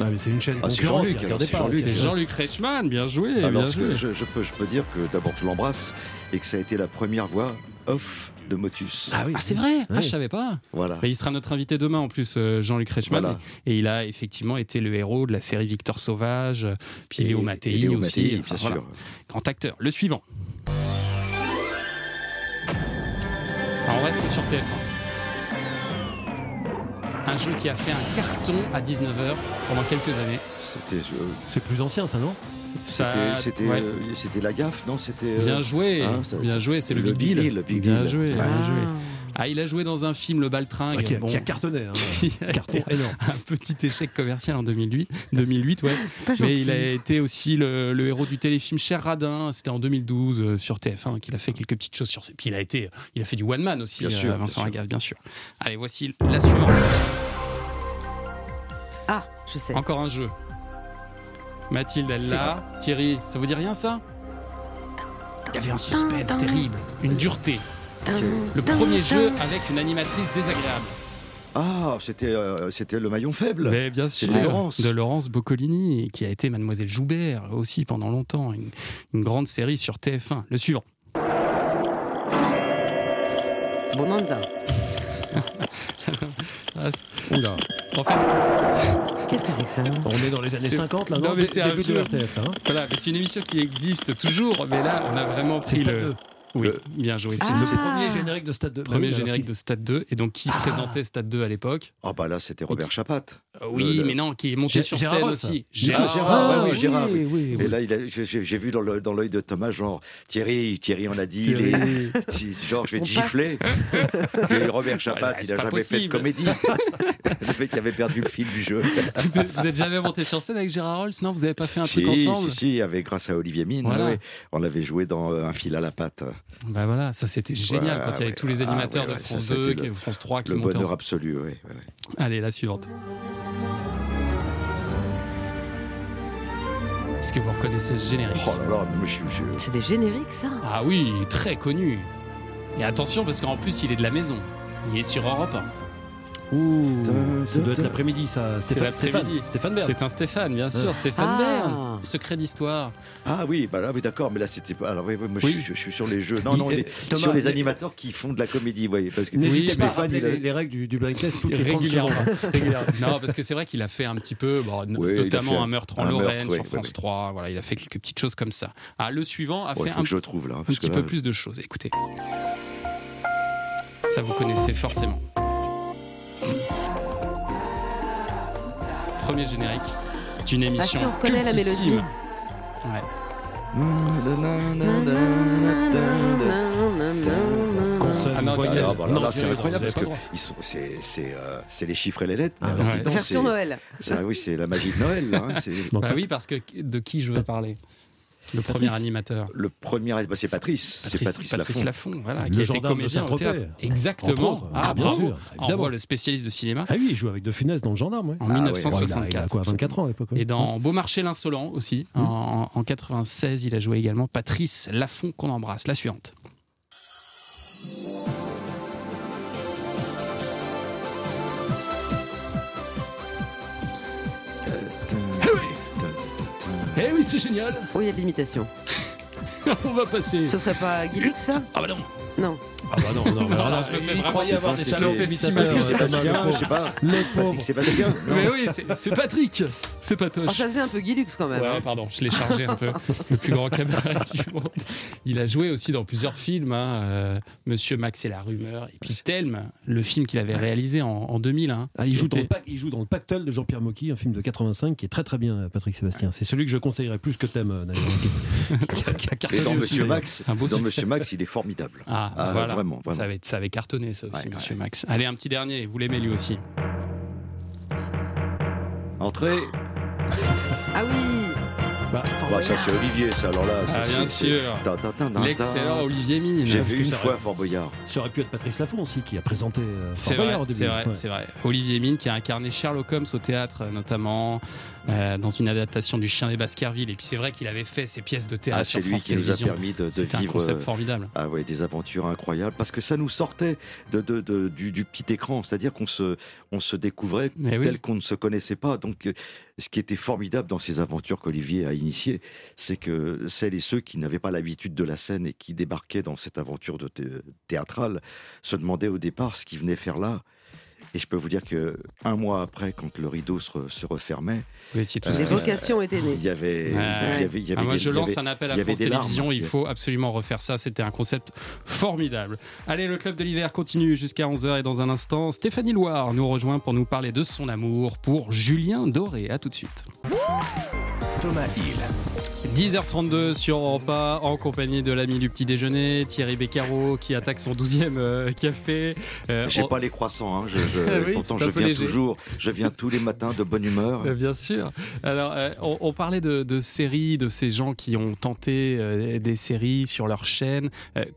Ah, mais c'est une chaîne Ah, c'est Jean-Luc, regardez c'est pas. Jean-Luc. C'est Jean-Luc Reichmann, bien joué, bien Alors, joué. je, je peux, je peux dire que d'abord, je l'embrasse et que ça a été la première voix off de Motus. Ah oui. Ah c'est vrai Ah Ouais. je savais pas Voilà. Mais il sera notre invité demain en plus, euh, Jean-Luc Reichmann. Voilà. Et il a effectivement été le héros de la série Victor Sauvage, euh, puis Léo Mattei aussi. Mattei, Enfin, bien voilà. sûr. Grand acteur. Le suivant. Alors, on reste sur TF1. Un jeu qui a fait un carton à 19h pendant quelques années. C'était, euh, C'est plus ancien, ça, non? C'était, c'était, ouais. euh, la gaffe, non? C'était. euh, Bien joué, hein, ça- bien joué, c'est le, le Big Deal. Deal, le Big bien Deal. joué, bien Ah. joué. Ah, il a joué dans un film, Le Baltringue. Ah, qui, a, Bon, qui a cartonné. hein. qui a Carton été énorme. un petit échec commercial en 2008, 2008 ouais. Pas Mais gentil. il a été aussi le, le héros du téléfilm Cher Radin. C'était en 2012 euh, sur TF1 qu'il a fait quelques petites choses sur. Puis il a été, il a fait du one man aussi, Bien euh, sûr, bien Vincent. Lagaffe, bien sûr. Allez, voici la suivante. Ah, je sais. Encore un jeu. Mathilde, elle l'a. Thierry, ça vous dit rien ça? Il y avait un suspense terrible, une dureté. Le premier jeu avec une animatrice désagréable. Ah, c'était, euh, c'était le maillon faible. Mais bien sûr, C'était Laurence. de Laurence Boccolini, qui a été Mademoiselle Joubert aussi pendant longtemps, une, une grande série sur TF1. Le suivant. Bonanza. Oula. en fait, Qu'est-ce que c'est que ça? On est dans les années C'est- 50, là, Non, non, mais c'est un Début de. RTF, hein. voilà, mais c'est une émission qui existe toujours, mais là, on a vraiment pris le. 2. Oui, bien joué. Ah. C'est C'est le premier générique de Stade 2. premier Bah oui, générique de Stade 2. Et donc, qui présentait Stade 2 à l'époque Ah bah là, c'était Robert Chapat. Euh, Oui, Le- mais non, qui est qui- monté sur Gérard scène Ross. aussi. Ah, Gérard, ouais, oui, oui, Gérard, oui. oui, oui. Et là, j'ai vu dans, l'œil de Thomas, genre, Thierry, Thierry, on a dit, il est- Thierry. genre, je vais te gifler. que Robert Chapat, il c'est a pas jamais fait de comédie. le mec qui avait perdu le fil du jeu. Vous êtes, vous êtes jamais monté sur scène avec Gérard Rolls Non, vous n'avez pas fait un truc ensemble? si, si, avec grâce à Olivier Mine, on avait joué dans euh, Un fil à la patte. Bah voilà, ça c'était génial quand il y avait ouais. tous les Ah, animateurs ouais, ouais, de France c'était 2, le- qui- France 3 qui Le montaient bonheur ensemble. absolu, ouais. Allez, la suivante. Est-ce que vous reconnaissez ce générique? Oh là là, mais moi je suis. je- C'est des génériques, ça? Ah oui, très connu. Et attention parce qu'en plus il est de la maison. Il est sur Europe 1. Ouh, ça doit être l'après-midi, ça. C'est Stéphane, Stéphane, l'après-midi. Stéphane Bern. C'est un Stéphane, bien sûr, Ah. Stéphane Ah. Bern. Secret d'histoire. Ah oui, bah là, oui, d'accord, mais là c'était pas. Alors, oui, oui, moi je, Oui. suis, je suis sur les jeux. Non, non, Il- les- Thomas, sur les mais- animateurs qui font de la comédie, vous voyez. Parce que N'hésitez Oui, Stéphane, il a- les, les règles du, du blind test toutes les 30 Régulièrement. non, parce que c'est vrai qu'il a fait un petit peu, bon, Oui, notamment un meurtre en un meurtre, Lorraine sur France oui. 3. Voilà, il a fait quelques petites choses comme ça. Ah, le suivant a fait un, petit peu plus de choses. Écoutez. Ça vous connaissez forcément. Premier générique d'une émission. Ah si, on reconnaît la cultissime. mélodie. Ouais. Consonne, Ah. Ah, bah c'est incroyable parce que pas le droit. ils sont- c'est c'est, euh, c'est les chiffres et les lettres. Ah, ouais. Version Noël. ça, oui, c'est la magie de Noël. Là, hein, c'est- Bah oui, parce que de qui je veux parler? Le premier Patrice. animateur. le premier, bah, c'est Patrice. C'est Patrice, Lafont. Lafont, voilà, Le qui a été gendarme de comédien au théâtre. Exactement. Autres. Ah, Bien bravo. sûr, évidemment. le spécialiste de cinéma Ah oui, il joue avec De Funès dans le gendarme, ouais. en Ah ouais. Ouais, il, a, 1964. il a quoi, 24 ans à l'époque ouais. Et dans Beaumarchais l'insolent aussi, Mmh. en, en 96, il a joué également Patrice Lafont qu'on embrasse. La suivante. Eh oui, c'est génial. Oh, il y a de l'imitation. On va passer. Ce serait pas Guy Lux, ça? Ah bah non. Non. Ah bah non, non, mais alors là, je le fais il vraiment, croyait c'est avoir des c'est- talents c'est- imitateurs, c'est- c'est je sais pas. Le Patrick pauvre. Sébastien non Mais oui, c'est c'est Patrick, c'est Patoche. ça faisait un peu Guilux quand même. Ouais, hein. pardon, je l'ai chargé un peu. Le plus grand cabaret du monde. Il a joué aussi dans plusieurs films, hein, euh, Monsieur Max et la rumeur, et puis Telm, le film qu'il avait réalisé en, en 2000. hein, Ah, il, joue dans le il joue dans le Pactole de Jean-Pierre Mocky, un film de 85 qui est très très bien, Patrick Sébastien. C'est celui que je conseillerais plus que Thème, d'ailleurs. dans aussi, Monsieur. Max, Un beau dans succès. Monsieur Max, il est formidable. Ah, Ah, voilà. Vraiment, vraiment. Ça, avait, ça avait cartonné, ça aussi, Ouais, Monsieur Max. Allez, un petit dernier, vous l'aimez lui aussi. Entrée. Ah oui Bah, Bah, ça c'est Olivier, ça. Alors là, ça, Ah, bien c'est- sûr. L'excellent Olivier Mine. J'ai vu une fois Fort Boyard. Ça aurait pu être Patrice Laffont aussi qui a présenté euh, C'est Fort vrai, Boyard au début. c'est vrai, Ouais. c'est vrai. Olivier Mine qui a incarné Sherlock Holmes au théâtre, notamment euh, dans une adaptation du Chien des Baskerville. Et puis c'est vrai qu'il avait fait ses pièces de théâtre Ah, sur c'est lui qui nous a permis de, de C'était un vivre concept euh, formidable. Ah ouais, des aventures incroyables parce que ça nous sortait de, de- de- du, du petit écran, c'est-à-dire qu'on se, on se découvrait Mais oui. tel qu'on ne se connaissait pas. Donc, euh, ce qui était formidable dans ces aventures qu'Olivier a initiées, c'est que celles et ceux qui n'avaient pas l'habitude de la scène et qui débarquaient dans cette aventure de thé- théâtrale se demandaient au départ ce qu'ils venaient faire là. Et je peux vous dire que un mois après, quand le rideau se, re- se refermait, Vous étiez tous Euh, Les tristes. vocations étaient nées. il y avait, Ouais. il y avait, il y Ah, moi, des- je il y lance avait- un appel il à France larmes. Télévisions. Il faut absolument refaire ça. C'était un concept formidable. Allez, le club de l'hiver continue jusqu'à 11h et dans un instant, Stéphanie Loire nous rejoint pour nous parler de son amour pour Julien Doré. À tout de suite. Thomas Hill. 10h32 sur Europe 1, en compagnie de l'ami du petit déjeuner, Thierry Beccaro, qui attaque son 12e euh, café. Euh, J'ai on- pas les croissants, hein, je, je- Ah oui, pourtant je viens léger. toujours, je viens tous les matins de bonne humeur. Euh, Bien sûr. Alors, euh, on, on parlait de, de séries, de ces gens qui ont tenté des séries sur leur chaîne.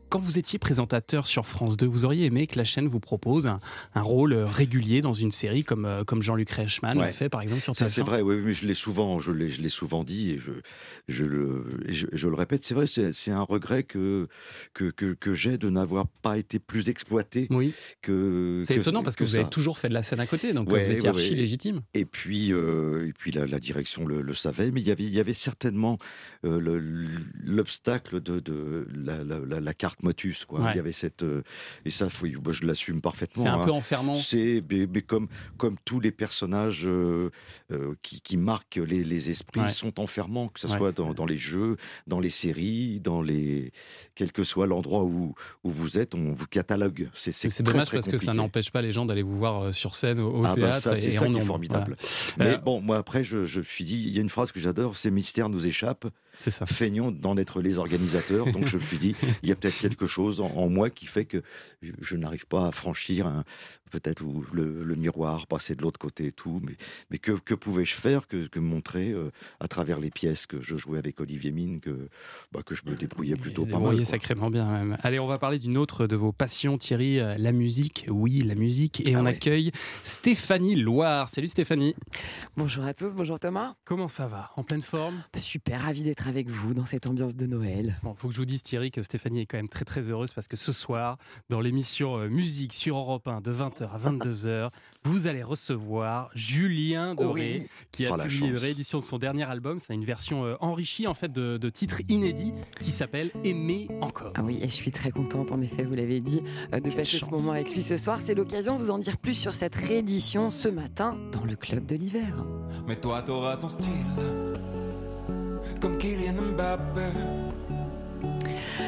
Quand vous étiez présentateur sur France 2, vous auriez aimé que la chaîne vous propose un, un rôle régulier dans une série comme, comme Jean-Luc Reichmann Ouais. l'a fait par exemple sur Ça TF1 c'est vrai, oui, mais je l'ai souvent, je l'ai, je l'ai souvent dit et je, je le, je, je le répète, c'est vrai, c'est, un regret que que, que, que j'ai de n'avoir pas été plus exploité Oui. que. C'est étonnant parce que, vous ça. avez toujours fait de la scène à côté, donc Ouais, vous étiez ouais, archi légitime. Et puis, euh, et puis la, la direction le, le savait, mais il y avait, il y avait certainement euh, le- l'obstacle de, de la, la, la- la carte motus, quoi. Ouais. Il y avait cette, euh, et ça, faut, moi, je l'assume parfaitement. C'est un hein. peu enfermant. C'est mais, mais comme comme tous les personnages euh, euh, qui, qui marquent les, les esprits sont enfermants, que ce soit dans, dans les jeux, dans les séries, dans les quel que soit l'endroit où où vous êtes, on vous catalogue. C'est dommage très parce que ça n'empêche pas les gens d'aller vous voir euh, sur scène au, au Ah bah théâtre. ça, c'est et ça qui est formidable. Voilà. Mais Euh, bon, moi après, je, je me suis dit, il y a une phrase que j'adore, c'est mystère nous échappe. C'est ça. Feignons d'en être les organisateurs. Donc je me suis dit, il y a peut-être quelque chose en, en moi qui fait que je, n'arrive pas à franchir peut-être le, le miroir, passer de l'autre côté et tout. Mais, mais que, que pouvais-je faire que, que montrer euh, à travers les pièces que je jouais avec Olivier Mine que, bah, que je me débrouillais plutôt pas mal. sacrément bien même. Allez, on va parler d'une autre de vos passions, Thierry, euh, la musique. Oui, la musique. Et Ah on ouais. accueille Stéphanie Loire. Salut Stéphanie. Bonjour à tous, bonjour Thomas. Comment ça va? En pleine forme? Super ravi d'être avec vous dans cette ambiance de Noël. Bon, faut que je vous dise Thierry que Stéphanie est quand même très très heureuse parce que ce soir, dans l'émission euh, Musique sur Europe 1 de 20h à 22h, vous allez recevoir Julien Doré Oui. qui a Oh, publié une réédition de son dernier album. C'est une version euh, enrichie en fait de, de titres inédits qui s'appelle Aimer encore. Ah oui, et je suis très contente, en effet, vous l'avez dit, euh, de Quelle passer chance. ce moment avec lui ce soir. C'est l'occasion de vous en dire plus sur cette réédition ce matin dans le club de l'hiver. Mais toi, t'auras ton style. Comme Kylian Mbappé.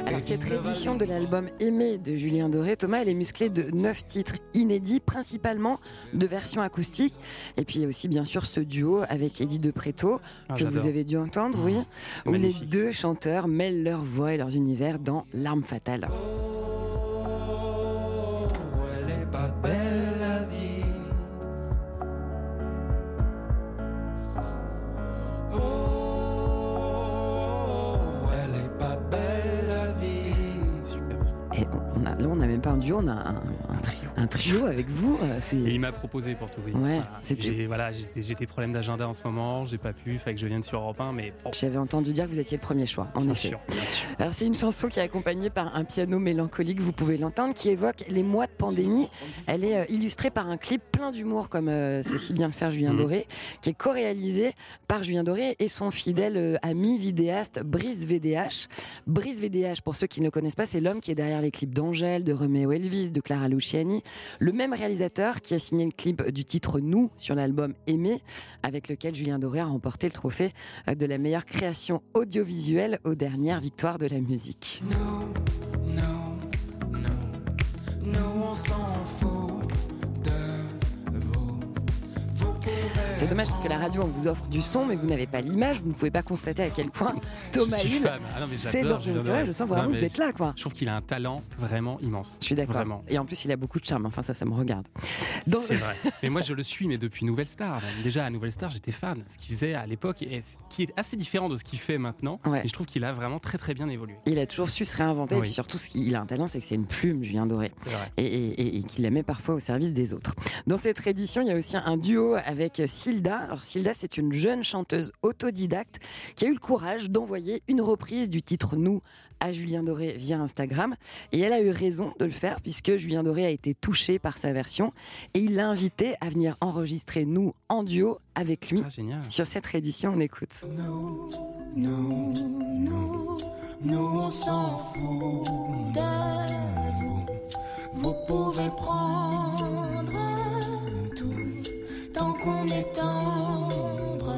Alors cette réédition de l'album Aimé de Julien Doré, Thomas, elle est musclée de neuf titres inédits, principalement de versions acoustiques. Et puis il y a aussi bien sûr ce duo avec Eddie De Preto, Ah, que vous avez dû entendre, oui, où les magnifique. deux chanteurs mêlent leurs voix et leurs univers dans L'arme fatale. Là, on n'a même pas un duo, on a un, un trio. Un trio avec vous. euh, C'est Et il m'a proposé pour tout vous dire. Ouais, Voilà. J'ai voilà, j'ai j'ai des problèmes d'agenda en ce moment, j'ai pas pu, il fallait que je vienne sur Europe 1, mais J'avais entendu dire que vous étiez le premier choix, en bien effet. sûr, bien sûr. Alors c'est une chanson qui est accompagnée par un piano mélancolique, vous pouvez l'entendre, qui évoque les mois de pandémie. Elle est euh, illustrée par un clip plein d'humour, comme euh, sait si bien le faire Julien Mhm. Doré, qui est co-réalisé par Julien Doré et son fidèle euh, ami vidéaste Brice VDH. Brice VDH, pour ceux qui ne le connaissent pas, c'est l'homme qui est derrière les clips d'Angèle, de Romeo Elvis, de Clara Luciani. Le même réalisateur qui a signé le clip du titre Nous sur l'album Aimé, avec lequel Julien Doré a remporté le trophée de la meilleure création audiovisuelle aux dernières victoires de la musique. C'est dommage parce que la radio on vous offre du son mais vous n'avez pas l'image, vous ne pouvez pas constater à quel point Thomas Hill. Ah c'est dans- je sens vraiment que vous êtes là quoi. Je trouve qu'il a un talent vraiment immense. Je suis d'accord. Et en plus il a beaucoup de charme, enfin ça ça me regarde. C'est vrai. Mais moi, je le suis, mais depuis Nouvelle Star. Déjà, à Nouvelle Star, j'étais fan. Ce qu'il faisait à l'époque, et ce qui est assez différent de ce qu'il fait maintenant. Ouais. Et je trouve qu'il a vraiment très, très bien évolué. Il a toujours su se réinventer et puis surtout ce qu'il a un talent c'est que c'est une plume Julien Doré. Et, et- et- et qu'il la met parfois au service des autres. Dans cette édition, il y a aussi un duo avec Silda. Alors Silda, c'est une jeune chanteuse autodidacte qui a eu le courage d'envoyer une reprise du titre Nous à Julien Doré via Instagram. Et elle a eu raison de le faire puisque Julien Doré a été touché par sa version et il l'a invité à venir enregistrer Nous en duo avec lui. Ah, génial. Sur cette réédition, on écoute. Nous, nous, nous, nous on s'en fout de vous. Vous pouvez prendre tout tant qu'on est tendre.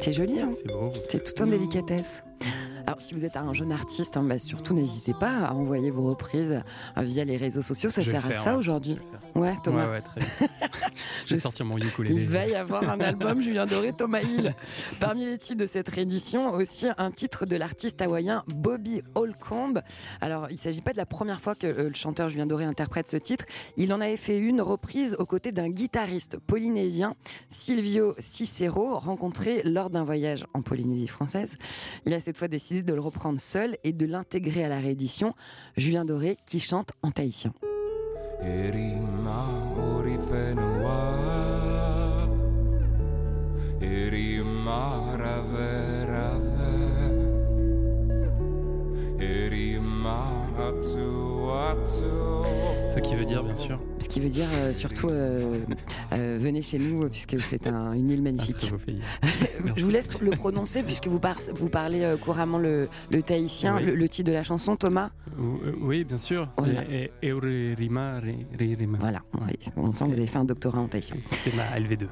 C'est joli, hein C'est beau. C'est tout en délicatesse. Alors, si vous êtes un jeune artiste, hein, bah, surtout n'hésitez pas à envoyer vos reprises euh, via les réseaux sociaux. Ça Je sert à ça aujourd'hui. Ouais, Thomas. Ouais, ouais, très bien. je vais sortir mon ukulélé. Il va y avoir un album Julien Doré, Thomas Hill. Parmi les titres de cette réédition, aussi un titre de l'artiste hawaïen Bobby Holcomb. Alors, il ne s'agit pas de la première fois que euh, le chanteur Julien Doré interprète ce titre. Il en avait fait une reprise aux côtés d'un guitariste polynésien, Silvio Cicero, rencontré lors d'un voyage en Polynésie française. Il a cette fois décidé de le reprendre seul et de l'intégrer à la réédition. Julien Doré qui chante en tahitien. Ce qui veut dire, bien sûr. Ce qui veut dire euh, surtout euh, euh, venez chez nous puisque c'est un- une île magnifique. Pays. Je vous laisse le prononcer puisque vous, par- vous parlez euh, couramment le, le tahitien, Oui. le, le titre de la chanson, Thomas. Ou- Oui, bien sûr. Voilà. C'est E- Re- Rerima. Voilà, oui, on sent que vous avez fait un doctorat en tahitien. C'était ma LV2.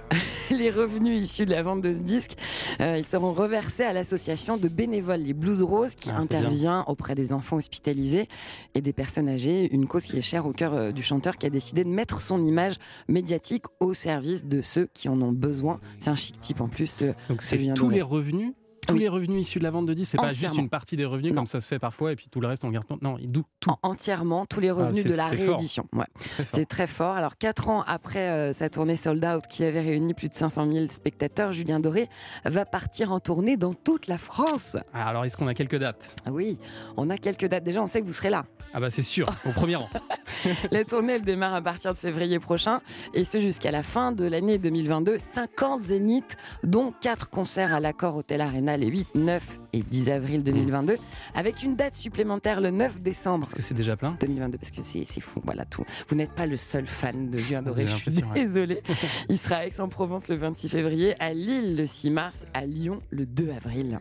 Les revenus issus de la vente de ce disque, euh, ils seront reversés à l'association de bénévoles Les Blues Roses qui Ah, intervient auprès des enfants hospitalisés et des personnes âgées, une cause qui est chère au cœur euh, du chanteur qui a décidé de mettre son image médiatique au service de ceux qui en ont besoin. C'est un chic type en plus. euh, Donc c'est tous les revenus tous Oui. les revenus issus de la vente de disques, c'est pas juste une partie des revenus Non. comme ça se fait parfois et puis tout le reste on garde. Non, il dou- tout. En- entièrement tous les revenus c'est- de la réédition. Ouais. C'est très fort. Alors, quatre ans après euh, sa tournée Sold Out, qui avait réuni plus de 500 000 spectateurs, Julien Doré va partir en tournée dans toute la France. Ah, alors est-ce qu'on a quelques dates? Ah oui, on a quelques dates. Déjà, on sait que vous serez là. Ah bah c'est sûr, au premier rang. La tournée, elle démarre à partir de février prochain, et ce jusqu'à la fin de l'année 2022. 50 zéniths, dont 4 concerts à l'accord Hôtel Arena les 8, 9 et 10 avril 2022, avec une date supplémentaire le 9 décembre. Parce que c'est déjà plein 2022, parce que c'est fou, voilà tout. Vous n'êtes pas le seul fan de Julien Doré, je suis ouais. désolée. Il sera à Aix-en-Provence le 26 février, à Lille le 6 mars, à Lyon le 2 avril.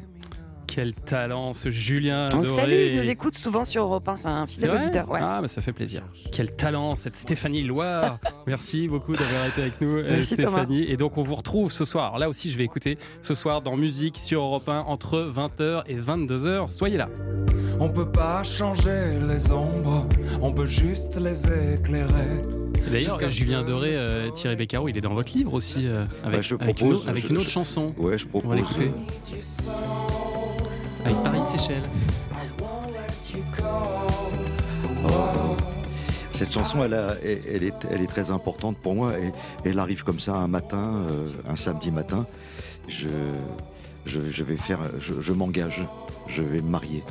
Quel talent ce Julien On le Doré. salue, il nous écoute souvent sur Europe 1, c'est un fidèle auditeur. Ouais. Ah, bah ça fait plaisir. Quel talent, cette Stéphanie Loire. Merci beaucoup d'avoir été avec nous, euh, Merci, Stéphanie. Et donc, on vous retrouve ce soir. Alors là aussi, je vais écouter ce soir dans Musique sur Europe 1 entre 20h et 22h. Soyez là. On peut pas changer les ombres On peut juste les éclairer D'ailleurs, Julien Doré, euh, Thierry Beccaro, il est dans votre livre aussi, euh, avec, Bah, je avec une, autre- avec je- une autre je- chanson. Ouais, je propose. On va l'écouter. Paris Séchelles. Cette chanson, elle, est, très importante pour moi et elle arrive comme ça un matin, euh, un samedi matin. Je, vais faire, je m'engage, je vais me marier.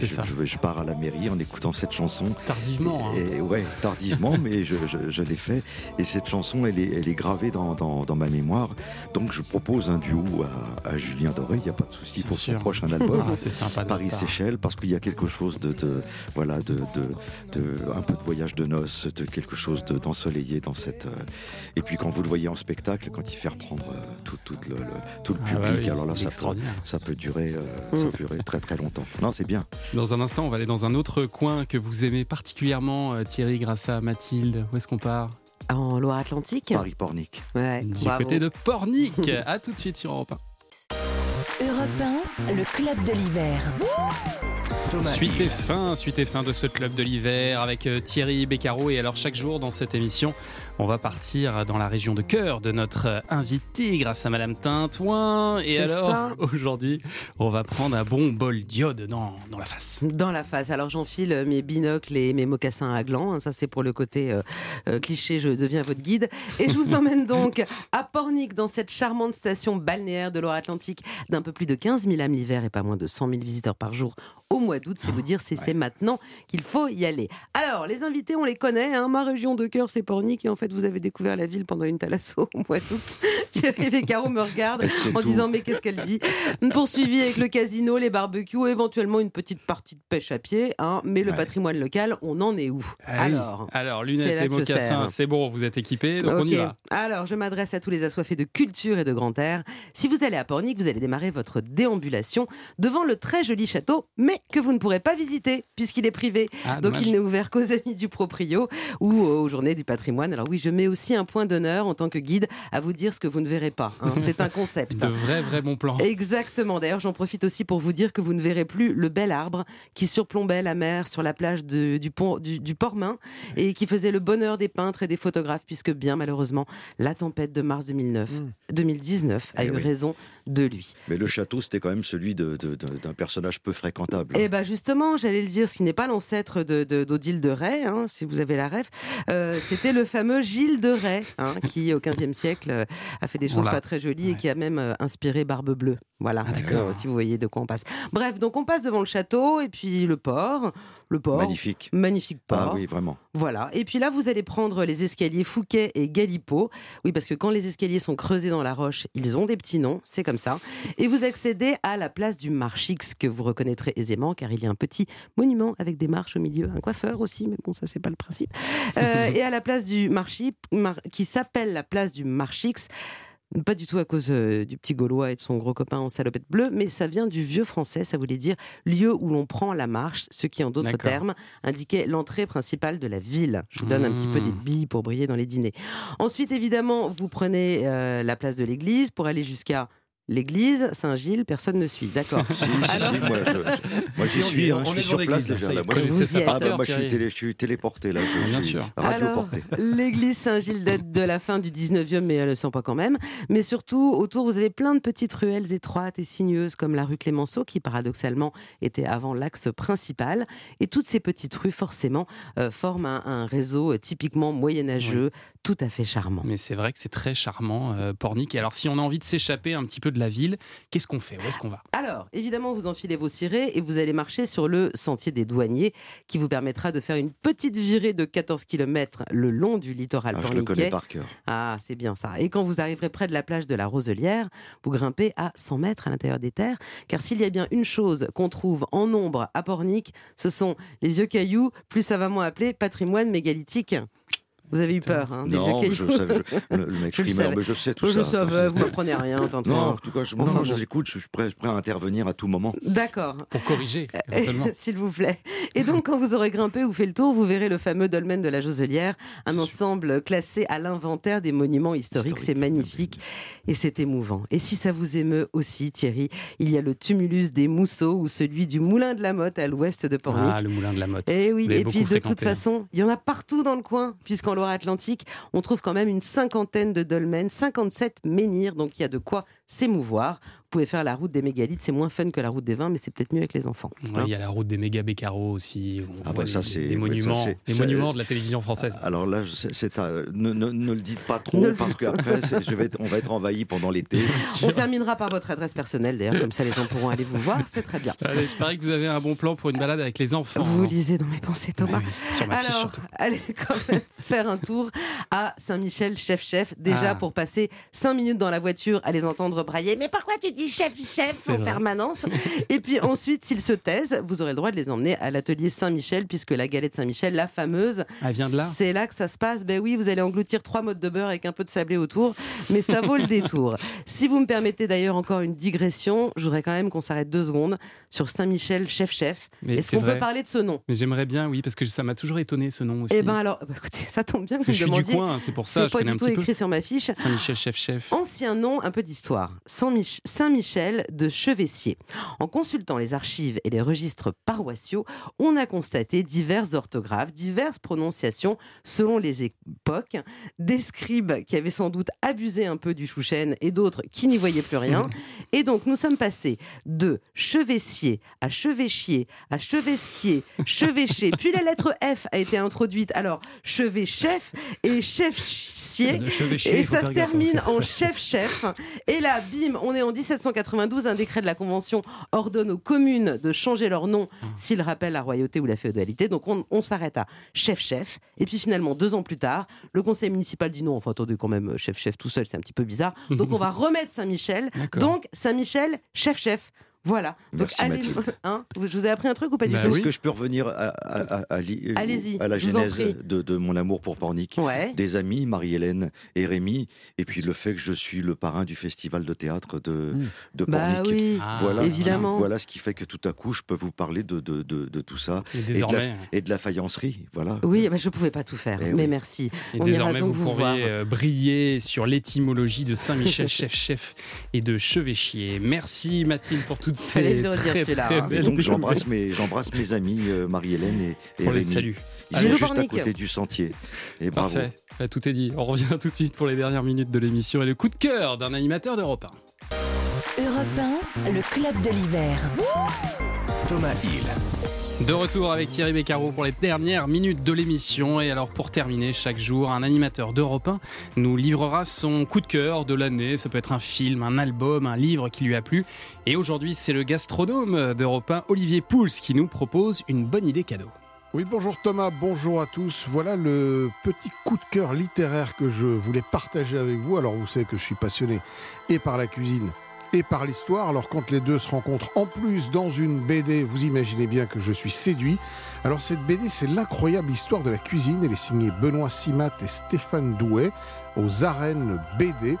C'est je, ça. Je, je pars à la mairie en écoutant cette chanson. Tardivement. hein. Et, ouais, tardivement, mais je, je- je l'ai fait. Et cette chanson, elle est, elle est gravée dans, dans, dans ma mémoire. Donc je propose un duo à, à Julien Doré, il n'y a pas de souci pour sûr. son prochain album. Ah, c'est sympa. Paris-Séchelles, parce qu'il y a quelque chose de, de voilà, de, de, de- un peu de voyage de noces, de quelque chose de- d'ensoleillé dans cette. euh, Et puis quand vous le voyez en spectacle, quand il fait reprendre euh, tout, tout le, le- tout le Ah public, bah oui, alors là, ça peut, extraordinaire. ça peut durer, euh, ça peut durer très très longtemps. Non, c'est bien. Dans un instant, on va aller dans un autre coin que vous aimez particulièrement, euh, Thierry, grâce à Mathilde. Où est-ce qu'on part? En Loire-Atlantique Paris-Pornic. Ouais, Du bravo. côté de Pornic. à tout de suite sur Europe 1. Europe 1, le club de l'hiver. Suite et fin, suite et fin de ce club de l'hiver avec euh, Thierry Beccaro. Et alors chaque jour dans cette émission, on va partir dans la région de cœur de notre euh, invité grâce à Madame Tintouin. Et alors aujourd'hui, on va prendre un bon bol d'iode dans, dans la face. Dans la face. Alors j'enfile euh, mes binocles et mes mocassins à gland. hein, Ça c'est pour le côté euh, euh, cliché, je deviens votre guide. Et je vous emmène donc à Pornic, dans cette charmante station balnéaire de Loire-Atlantique d'un peu plus de 15 000 âmes l'hiver et pas moins de 100 000 visiteurs par jour au mois d'août. C'est vous dire si c'est maintenant qu'il faut y aller. Alors les invités, on les connaît. hein. Ma région de cœur, c'est Pornic. Et en fait, vous avez découvert la ville pendant une thalasso au mois d'août. Thierry Beccaro me regarde en tout. disant mais qu'est-ce qu'elle dit? Poursuivi avec le casino, les barbecues, éventuellement une petite partie de pêche à pied. hein, mais le patrimoine local, on en est où? Ah oui. Alors, alors c'est lunettes et mocassins, c'est bon, vous êtes équipés, donc on y va. Alors, je m'adresse à tous les assoiffés de culture et de grand air. Si vous allez à Pornic, vous allez démarrer votre déambulation devant le très joli château, mais que vous ne pourrez pas visiter puisqu'il est privé. Ah, Donc, dommage. il n'est ouvert qu'aux amis du proprio ou aux journées du patrimoine. Alors oui, je mets aussi un point d'honneur en tant que guide à vous dire ce que vous ne verrez pas. hein. C'est un concept. De vrais, vrais bons plans. Exactement. D'ailleurs, j'en profite aussi pour vous dire que vous ne verrez plus le bel arbre qui surplombait la mer sur la plage de- du, pont, du, du Port-Main et qui faisait le bonheur des peintres et des photographes, puisque bien malheureusement, la tempête de mars 2009, 2019 a Eh eu oui. raison de lui. Mais le château, c'était quand même celui de- de- de- d'un personnage peu fréquentable. Et ben justement, j'allais le dire, ce qui n'est pas l'ancêtre de, de- d'Odile de Ray, hein, si vous avez la ref, euh, c'était le fameux Gilles de Ray, hein, qui au XVe siècle euh, a fait des choses pas très jolies et qui a même euh, inspiré Barbe Bleue. Voilà, euh, si vous voyez de quoi on passe. Bref, donc on passe devant le château et puis le port, le port, Magnifique. magnifique port. Ah oui, vraiment. Voilà. Et puis là, vous allez prendre les escaliers Fouquet et Galipo. Oui, parce que quand les escaliers sont creusés dans la roche, ils ont des petits noms, c'est comme ça. Et vous accédez à la place du Marchix, que vous reconnaîtrez aisément, car il y a un petit monument avec des marches au milieu, un coiffeur aussi, mais bon, ça, c'est pas le principe. Euh, et à la place du Marchi, Mar- qui s'appelle la place du Marchix. Pas du tout à cause euh, du petit Gaulois et de son gros copain en salopette bleue, mais ça vient du vieux français, ça voulait dire lieu où l'on prend la marche, ce qui en d'autres termes indiquait l'entrée principale de la ville. Je vous donne un petit peu des Mmh. billes pour briller dans les dîners. Ensuite, évidemment, vous prenez euh, la place de l'église pour aller jusqu'à l'église Saint-Gilles. Personne ne suit, d'accord. Si, si, si, moi, je- moi, j'y suis, hein, je suis sur place déjà. là. Moi, je, ah, bah, moi, suis télé- je suis téléporté là. Je, Bien suis sûr. radioporté. Alors, l'église Saint-Gilles date de la fin du 19e, mais elle ne le sent pas quand même. Mais surtout, autour, vous avez plein de petites ruelles étroites et sinueuses, comme la rue Clémenceau, qui paradoxalement était avant l'axe principal. Et toutes ces petites rues, forcément, euh, forment un, un réseau euh, typiquement moyenâgeux, tout à fait charmant. Mais c'est vrai que c'est très charmant, euh, Pornic. Et alors, si on a envie de s'échapper un petit peu de la ville, qu'est-ce qu'on fait? Où est-ce qu'on va? Alors, évidemment, vous enfilez vos cirés et vous allez marcher sur le sentier des douaniers qui vous permettra de faire une petite virée de 14 km le long du littoral Ah, je le connais par cœur. Ah, c'est bien ça. Et quand vous arriverez près de la plage de la Roselière, vous grimpez à 100 mètres à l'intérieur des terres. Car s'il y a bien une chose qu'on trouve en nombre à Pornic, ce sont les vieux cailloux, plus savamment appelés patrimoine mégalithique. Vous avez eu peur, hein, des Non, je savais, je- le, le mec Je frimeur, mais je sais tout Je ça. savais, vous m'apprenez rien, tantôt. Non, en tout cas, je, Enfin, non, bon. je vous écoute, je suis prêt, prêt à intervenir à tout moment. D'accord. Pour corriger, éventuellement. S'il vous plaît. Et donc, quand vous aurez grimpé ou fait le tour, vous verrez le fameux dolmen de la Joselière, un ensemble classé à l'inventaire des monuments historiques. C'est magnifique et c'est émouvant. Et si ça vous émeut aussi, Thierry, il y a le tumulus des Mousseaux ou celui du Moulin de la Motte à l'ouest de Pornic. Ah, le moulin de la Motte. Et oui, Vous l'avez et puis de toute fréquenté, hein. façon, il y en a partout dans le coin, puisqu'en Loire-Atlantique, on trouve quand même une cinquantaine de dolmens, 57 menhirs, donc il y a de quoi s'émouvoir. Pouvez faire la route des mégalithes. C'est moins fun que la route des vins, mais c'est peut-être mieux avec les enfants. Ouais, Il y a la route des méga Beccaros aussi. on Ah voit bah ça des ouais, monuments, ça, monuments de la télévision française. Alors là, c'est c'est à- ne, ne- ne le dites pas trop Ne le- parce qu'après, on va être envahi pendant l'été. On terminera par votre adresse personnelle, d'ailleurs, comme ça les gens pourront aller vous voir. C'est très bien. Allez, je parie que vous avez un bon plan pour une balade avec les enfants. Vous hein. lisez dans mes pensées, Thomas. Oui, sur ma fiche Alors, surtout. allez quand même faire un tour à Saint-Michel, chef-chef, déjà Ah. pour passer 5 minutes dans la voiture à les entendre brailler. Mais pourquoi tu dis chef-chef C'est en vrai. permanence Et puis ensuite, s'ils se taisent, vous aurez le droit de les emmener à l'atelier Saint-Michel, puisque la galette Saint-Michel, la fameuse, Elle vient de là c'est là que ça se passe. Ben oui, vous allez engloutir trois modes de beurre avec un peu de sablé autour, mais ça vaut le détour. Si vous me permettez d'ailleurs encore une digression, je voudrais quand même qu'on s'arrête deux secondes sur Saint-Michel, chef-chef. Est-ce qu'on peut parler de ce nom? Mais j'aimerais bien, oui, parce que ça m'a toujours étonné ce nom aussi. Eh ben alors, bah écoutez, ça tombe bien que Parce que vous je me suis du coin, c'est pour ça, je C'est pas connais du tout peu. écrit sur ma fiche. Saint-Michel, chef-chef. Ancien nom, un peu d'histoire. Saint-Mich- Saint-Michel de Chevessier. En consultant les archives et les registres paroissiaux, on a constaté diverses orthographes, diverses prononciations selon les époques, des scribes qui avaient sans doute abusé un peu du chouchen et d'autres qui n'y voyaient plus rien. Et donc nous sommes passés de chevessier à chevêchier à chevesquier, chevêché, puis la lettre F a été introduite. Alors chevêchef et chef-chier. Et ça se hein. termine en chef-chef. Et là, bim, on est en 1792. Un décret de la Convention ordonne aux communes de changer leur nom Mmh. s'ils rappellent la royauté ou la féodalité. Donc on, on s'arrête à chef-chef. Et puis finalement, deux ans plus tard, le conseil municipal dit non. Enfin, attendez, quand même, chef-chef tout seul, c'est un petit peu bizarre. Donc on va remettre Saint-Michel. Donc Saint-Michel, chef-chef. Voilà. Donc, Merci, Mathilde. hein, je vous ai appris un truc ou pas du Bah tout Est-ce que je peux revenir à, à- à- à à la genèse de, de mon amour pour Pornic? Ouais. Des amis, Marie-Hélène et Rémi, et puis le fait que je suis le parrain du festival de théâtre de, de Bah Pornic. oui, Ah, Voilà, évidemment. voilà ce qui fait que tout à coup, je peux vous parler de, de, de, de tout ça. Et Et de, désormais, la, et de la faïencerie. Voilà. Oui, bah, je pouvais pas tout faire, Eh mais oui. merci. et on ira désormais donc vous vous voir. pourriez euh, briller sur l'étymologie de Saint-Michel, chef-chef et de chevêchier. Merci Mathilde pour toutes ces très, celui-là, très hein. Et belles donc j'embrasse mes, j'embrasse mes amis euh, Marie-Hélène et, et On les salue. Ils Bisous, sont juste à côté du sentier. Et bravo. Parfait. Bah, tout est dit. On revient tout de suite pour les dernières minutes de l'émission et le coup de cœur d'un animateur d'Europe 1. Europe 1, le club de l'hiver. Thomas Hill. De retour avec Thierry Beccaro pour les dernières minutes de l'émission. Et alors, pour terminer, chaque jour, un animateur d'Europe 1 nous livrera son coup de cœur de l'année. Ça peut être un film, un album, un livre qui lui a plu. Et aujourd'hui, c'est le gastronome d'Europe 1, Olivier Pouls, qui nous propose une bonne idée cadeau. Oui, bonjour Thomas, bonjour à tous. Voilà le petit coup de cœur littéraire que je voulais partager avec vous. Alors, vous savez que je suis passionné et par la cuisine et par l'histoire. Alors, quand les deux se rencontrent en plus dans une BD, vous imaginez bien que je suis séduit. Alors, cette BD, c'est l'incroyable histoire de la cuisine. Elle est signée Benoît Simat et Stéphane Douet aux arènes BD.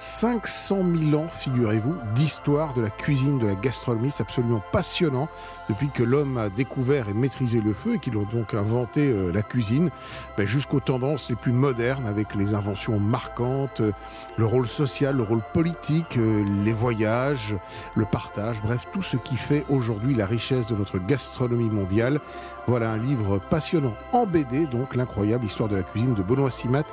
500 000 ans, figurez-vous, d'histoire de la cuisine, de la gastronomie. C'est absolument passionnant depuis que l'homme a découvert et maîtrisé le feu et qu'il a donc inventé euh, la cuisine, ben, jusqu'aux tendances les plus modernes avec les inventions marquantes, euh, le rôle social, le rôle politique, euh, les voyages, le partage, bref, tout ce qui fait aujourd'hui la richesse de notre gastronomie mondiale. Voilà un livre passionnant en BD, donc l'incroyable histoire de la cuisine de Benoît Simat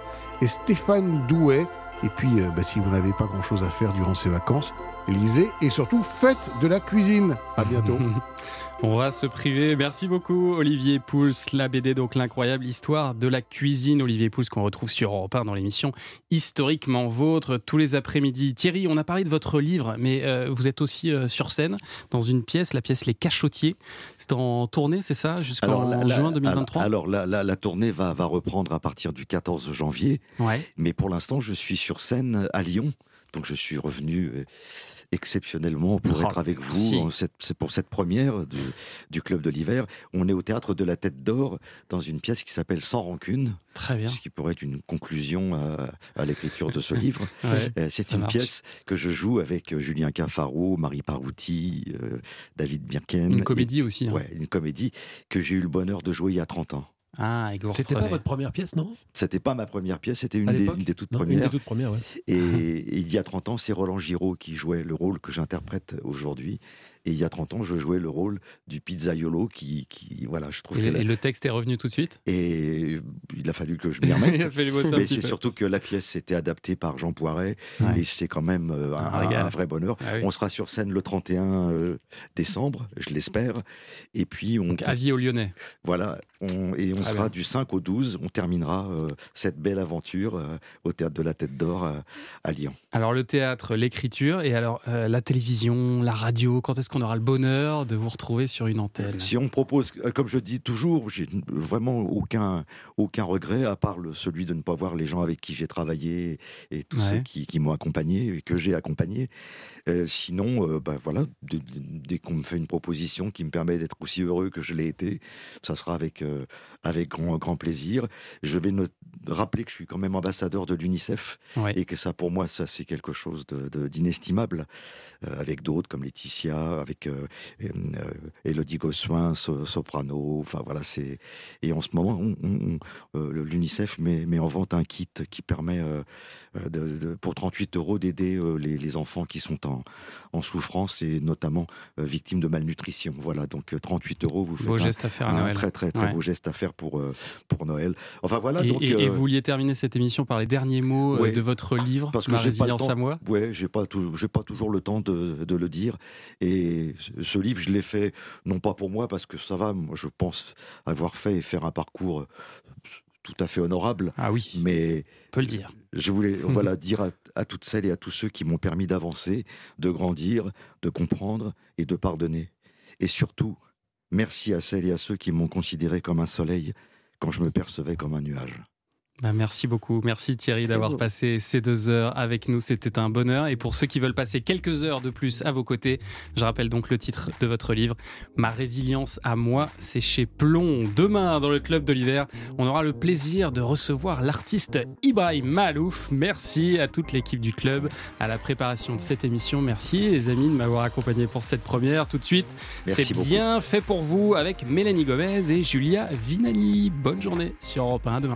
et Stéphane Douet. Et puis, euh, bah, si vous n'avez pas grand-chose à faire durant ces vacances, lisez et surtout faites de la cuisine. À bientôt. On va se priver. Merci beaucoup, Olivier Pouls. La BD, donc l'incroyable histoire de la cuisine. Olivier Pouls, qu'on retrouve sur Europe 1 dans l'émission Historiquement Vôtre, tous les après-midi. Thierry, on a parlé de votre livre, mais euh, vous êtes aussi euh, sur scène dans une pièce, la pièce Les Cachotiers. C'est en tournée, c'est ça, jusqu'en juin 2023 Alors, alors, la, la- la tournée va, va reprendre à partir du 14 janvier. Ouais. Mais pour l'instant, je suis sur scène à Lyon. Donc je suis revenu euh, exceptionnellement pour Oh, être avec vous. C'est pour cette première du, du Club de l'Hiver. On est au théâtre de la Tête d'Or dans une pièce qui s'appelle Sans rancune. Très bien. Ce qui pourrait être une conclusion à, à l'écriture de ce livre. Ouais, Euh, C'est une marche. pièce que je joue avec euh, Julien Cafaro, Marie Parouti, euh, David Birken. Une comédie aussi, hein. Ouais, une comédie que j'ai eu le bonheur de jouer il y a 30 ans. Ah, C'était pas votre première pièce, non? C'était pas ma première pièce, c'était une, des- l'époque une des toutes Non, premières. Une des toutes premières, ouais. Et, et il y a 30 ans, c'est Roland Giraud qui jouait le rôle que j'interprète aujourd'hui. Et il y a 30 ans, je jouais le rôle du pizzaiolo qui, qui voilà, je trouve Et, que la- et le texte est revenu tout de suite? Et il a fallu que je m'y remette. Il a fallu bosser un Mais c'est surtout que la pièce était adaptée par Jean Poiret Ouais. et c'est quand même euh, un, Un régal. un vrai bonheur. Ah oui. On sera sur scène le 31 euh, décembre, je l'espère. Et puis on Avis aux Lyonnais. voilà, on- et on Très sera bien. du 5 au 12. On terminera euh, cette belle aventure euh, au théâtre de la Tête d'Or à, à Lyon. Alors le théâtre, l'écriture, et alors euh, la télévision, la radio, quand est-ce qu'on aura le bonheur de vous retrouver sur une antenne Si on me propose, euh, comme je dis toujours, j'ai vraiment aucun, aucun regret, à part le- celui de ne pas voir les gens avec qui j'ai travaillé et tous Ouais. ceux qui, qui m'ont accompagné et que j'ai accompagné. Euh, sinon, euh, bah, voilà, dès, dès qu'on me fait une proposition qui me permet d'être aussi heureux que je l'ai été, ça sera avec, euh, avec grand, grand plaisir. Je vais rappeler que je suis quand même ambassadeur de l'UNICEF et que ça, pour moi, ça c'est quelque chose de- de- d'inestimable, euh, avec d'autres comme Laetitia, avec euh, euh, Elodie Gossuin, so- soprano. Enfin voilà, c'est et en ce moment, euh, l'UNICEF met, met en vente un kit qui permet euh, de, de- pour 38 euros d'aider euh, les, les enfants qui sont en, en souffrance et notamment euh, victimes de malnutrition. Voilà, donc euh, 38 euros, vous faites Beau un, geste à faire à un Noël. très très très Ouais. beau geste à faire pour euh, pour Noël. Enfin voilà, et, donc et- et euh, vous vouliez terminer cette émission par les derniers mots euh, Ouais. de votre livre, parce que Ma résilience à moi. Ouais, j'ai pas j'ai pas toujours le temps de, de le dire. Et ce- livre, je l'ai fait non pas pour moi parce que ça va. Moi, je pense avoir fait et faire un parcours euh, tout à fait honorable. Ah oui, mais on peut le dire. Je voulais voilà dire à, à toutes celles et à tous ceux qui m'ont permis d'avancer, de grandir, de comprendre et de pardonner. Et surtout, merci à celles et à ceux qui m'ont considéré comme un soleil quand je me percevais comme un nuage. Bah, merci beaucoup. Merci Thierry d'avoir passé ces deux heures avec nous. C'était un bonheur. Et pour ceux qui veulent passer quelques heures de plus à vos côtés, je rappelle donc le titre de votre livre, Ma résilience à moi, c'est chez Plomb. Demain, dans le Club de l'hiver, on aura le plaisir de recevoir l'artiste Ibrahim Malouf. Merci à toute l'équipe du club, à la préparation de cette émission. Merci les amis de m'avoir accompagné pour cette première. Tout de suite, c'est bien fait pour vous avec Mélanie Gomez et Julia Vinali. Bonne journée sur Europe 1. À demain.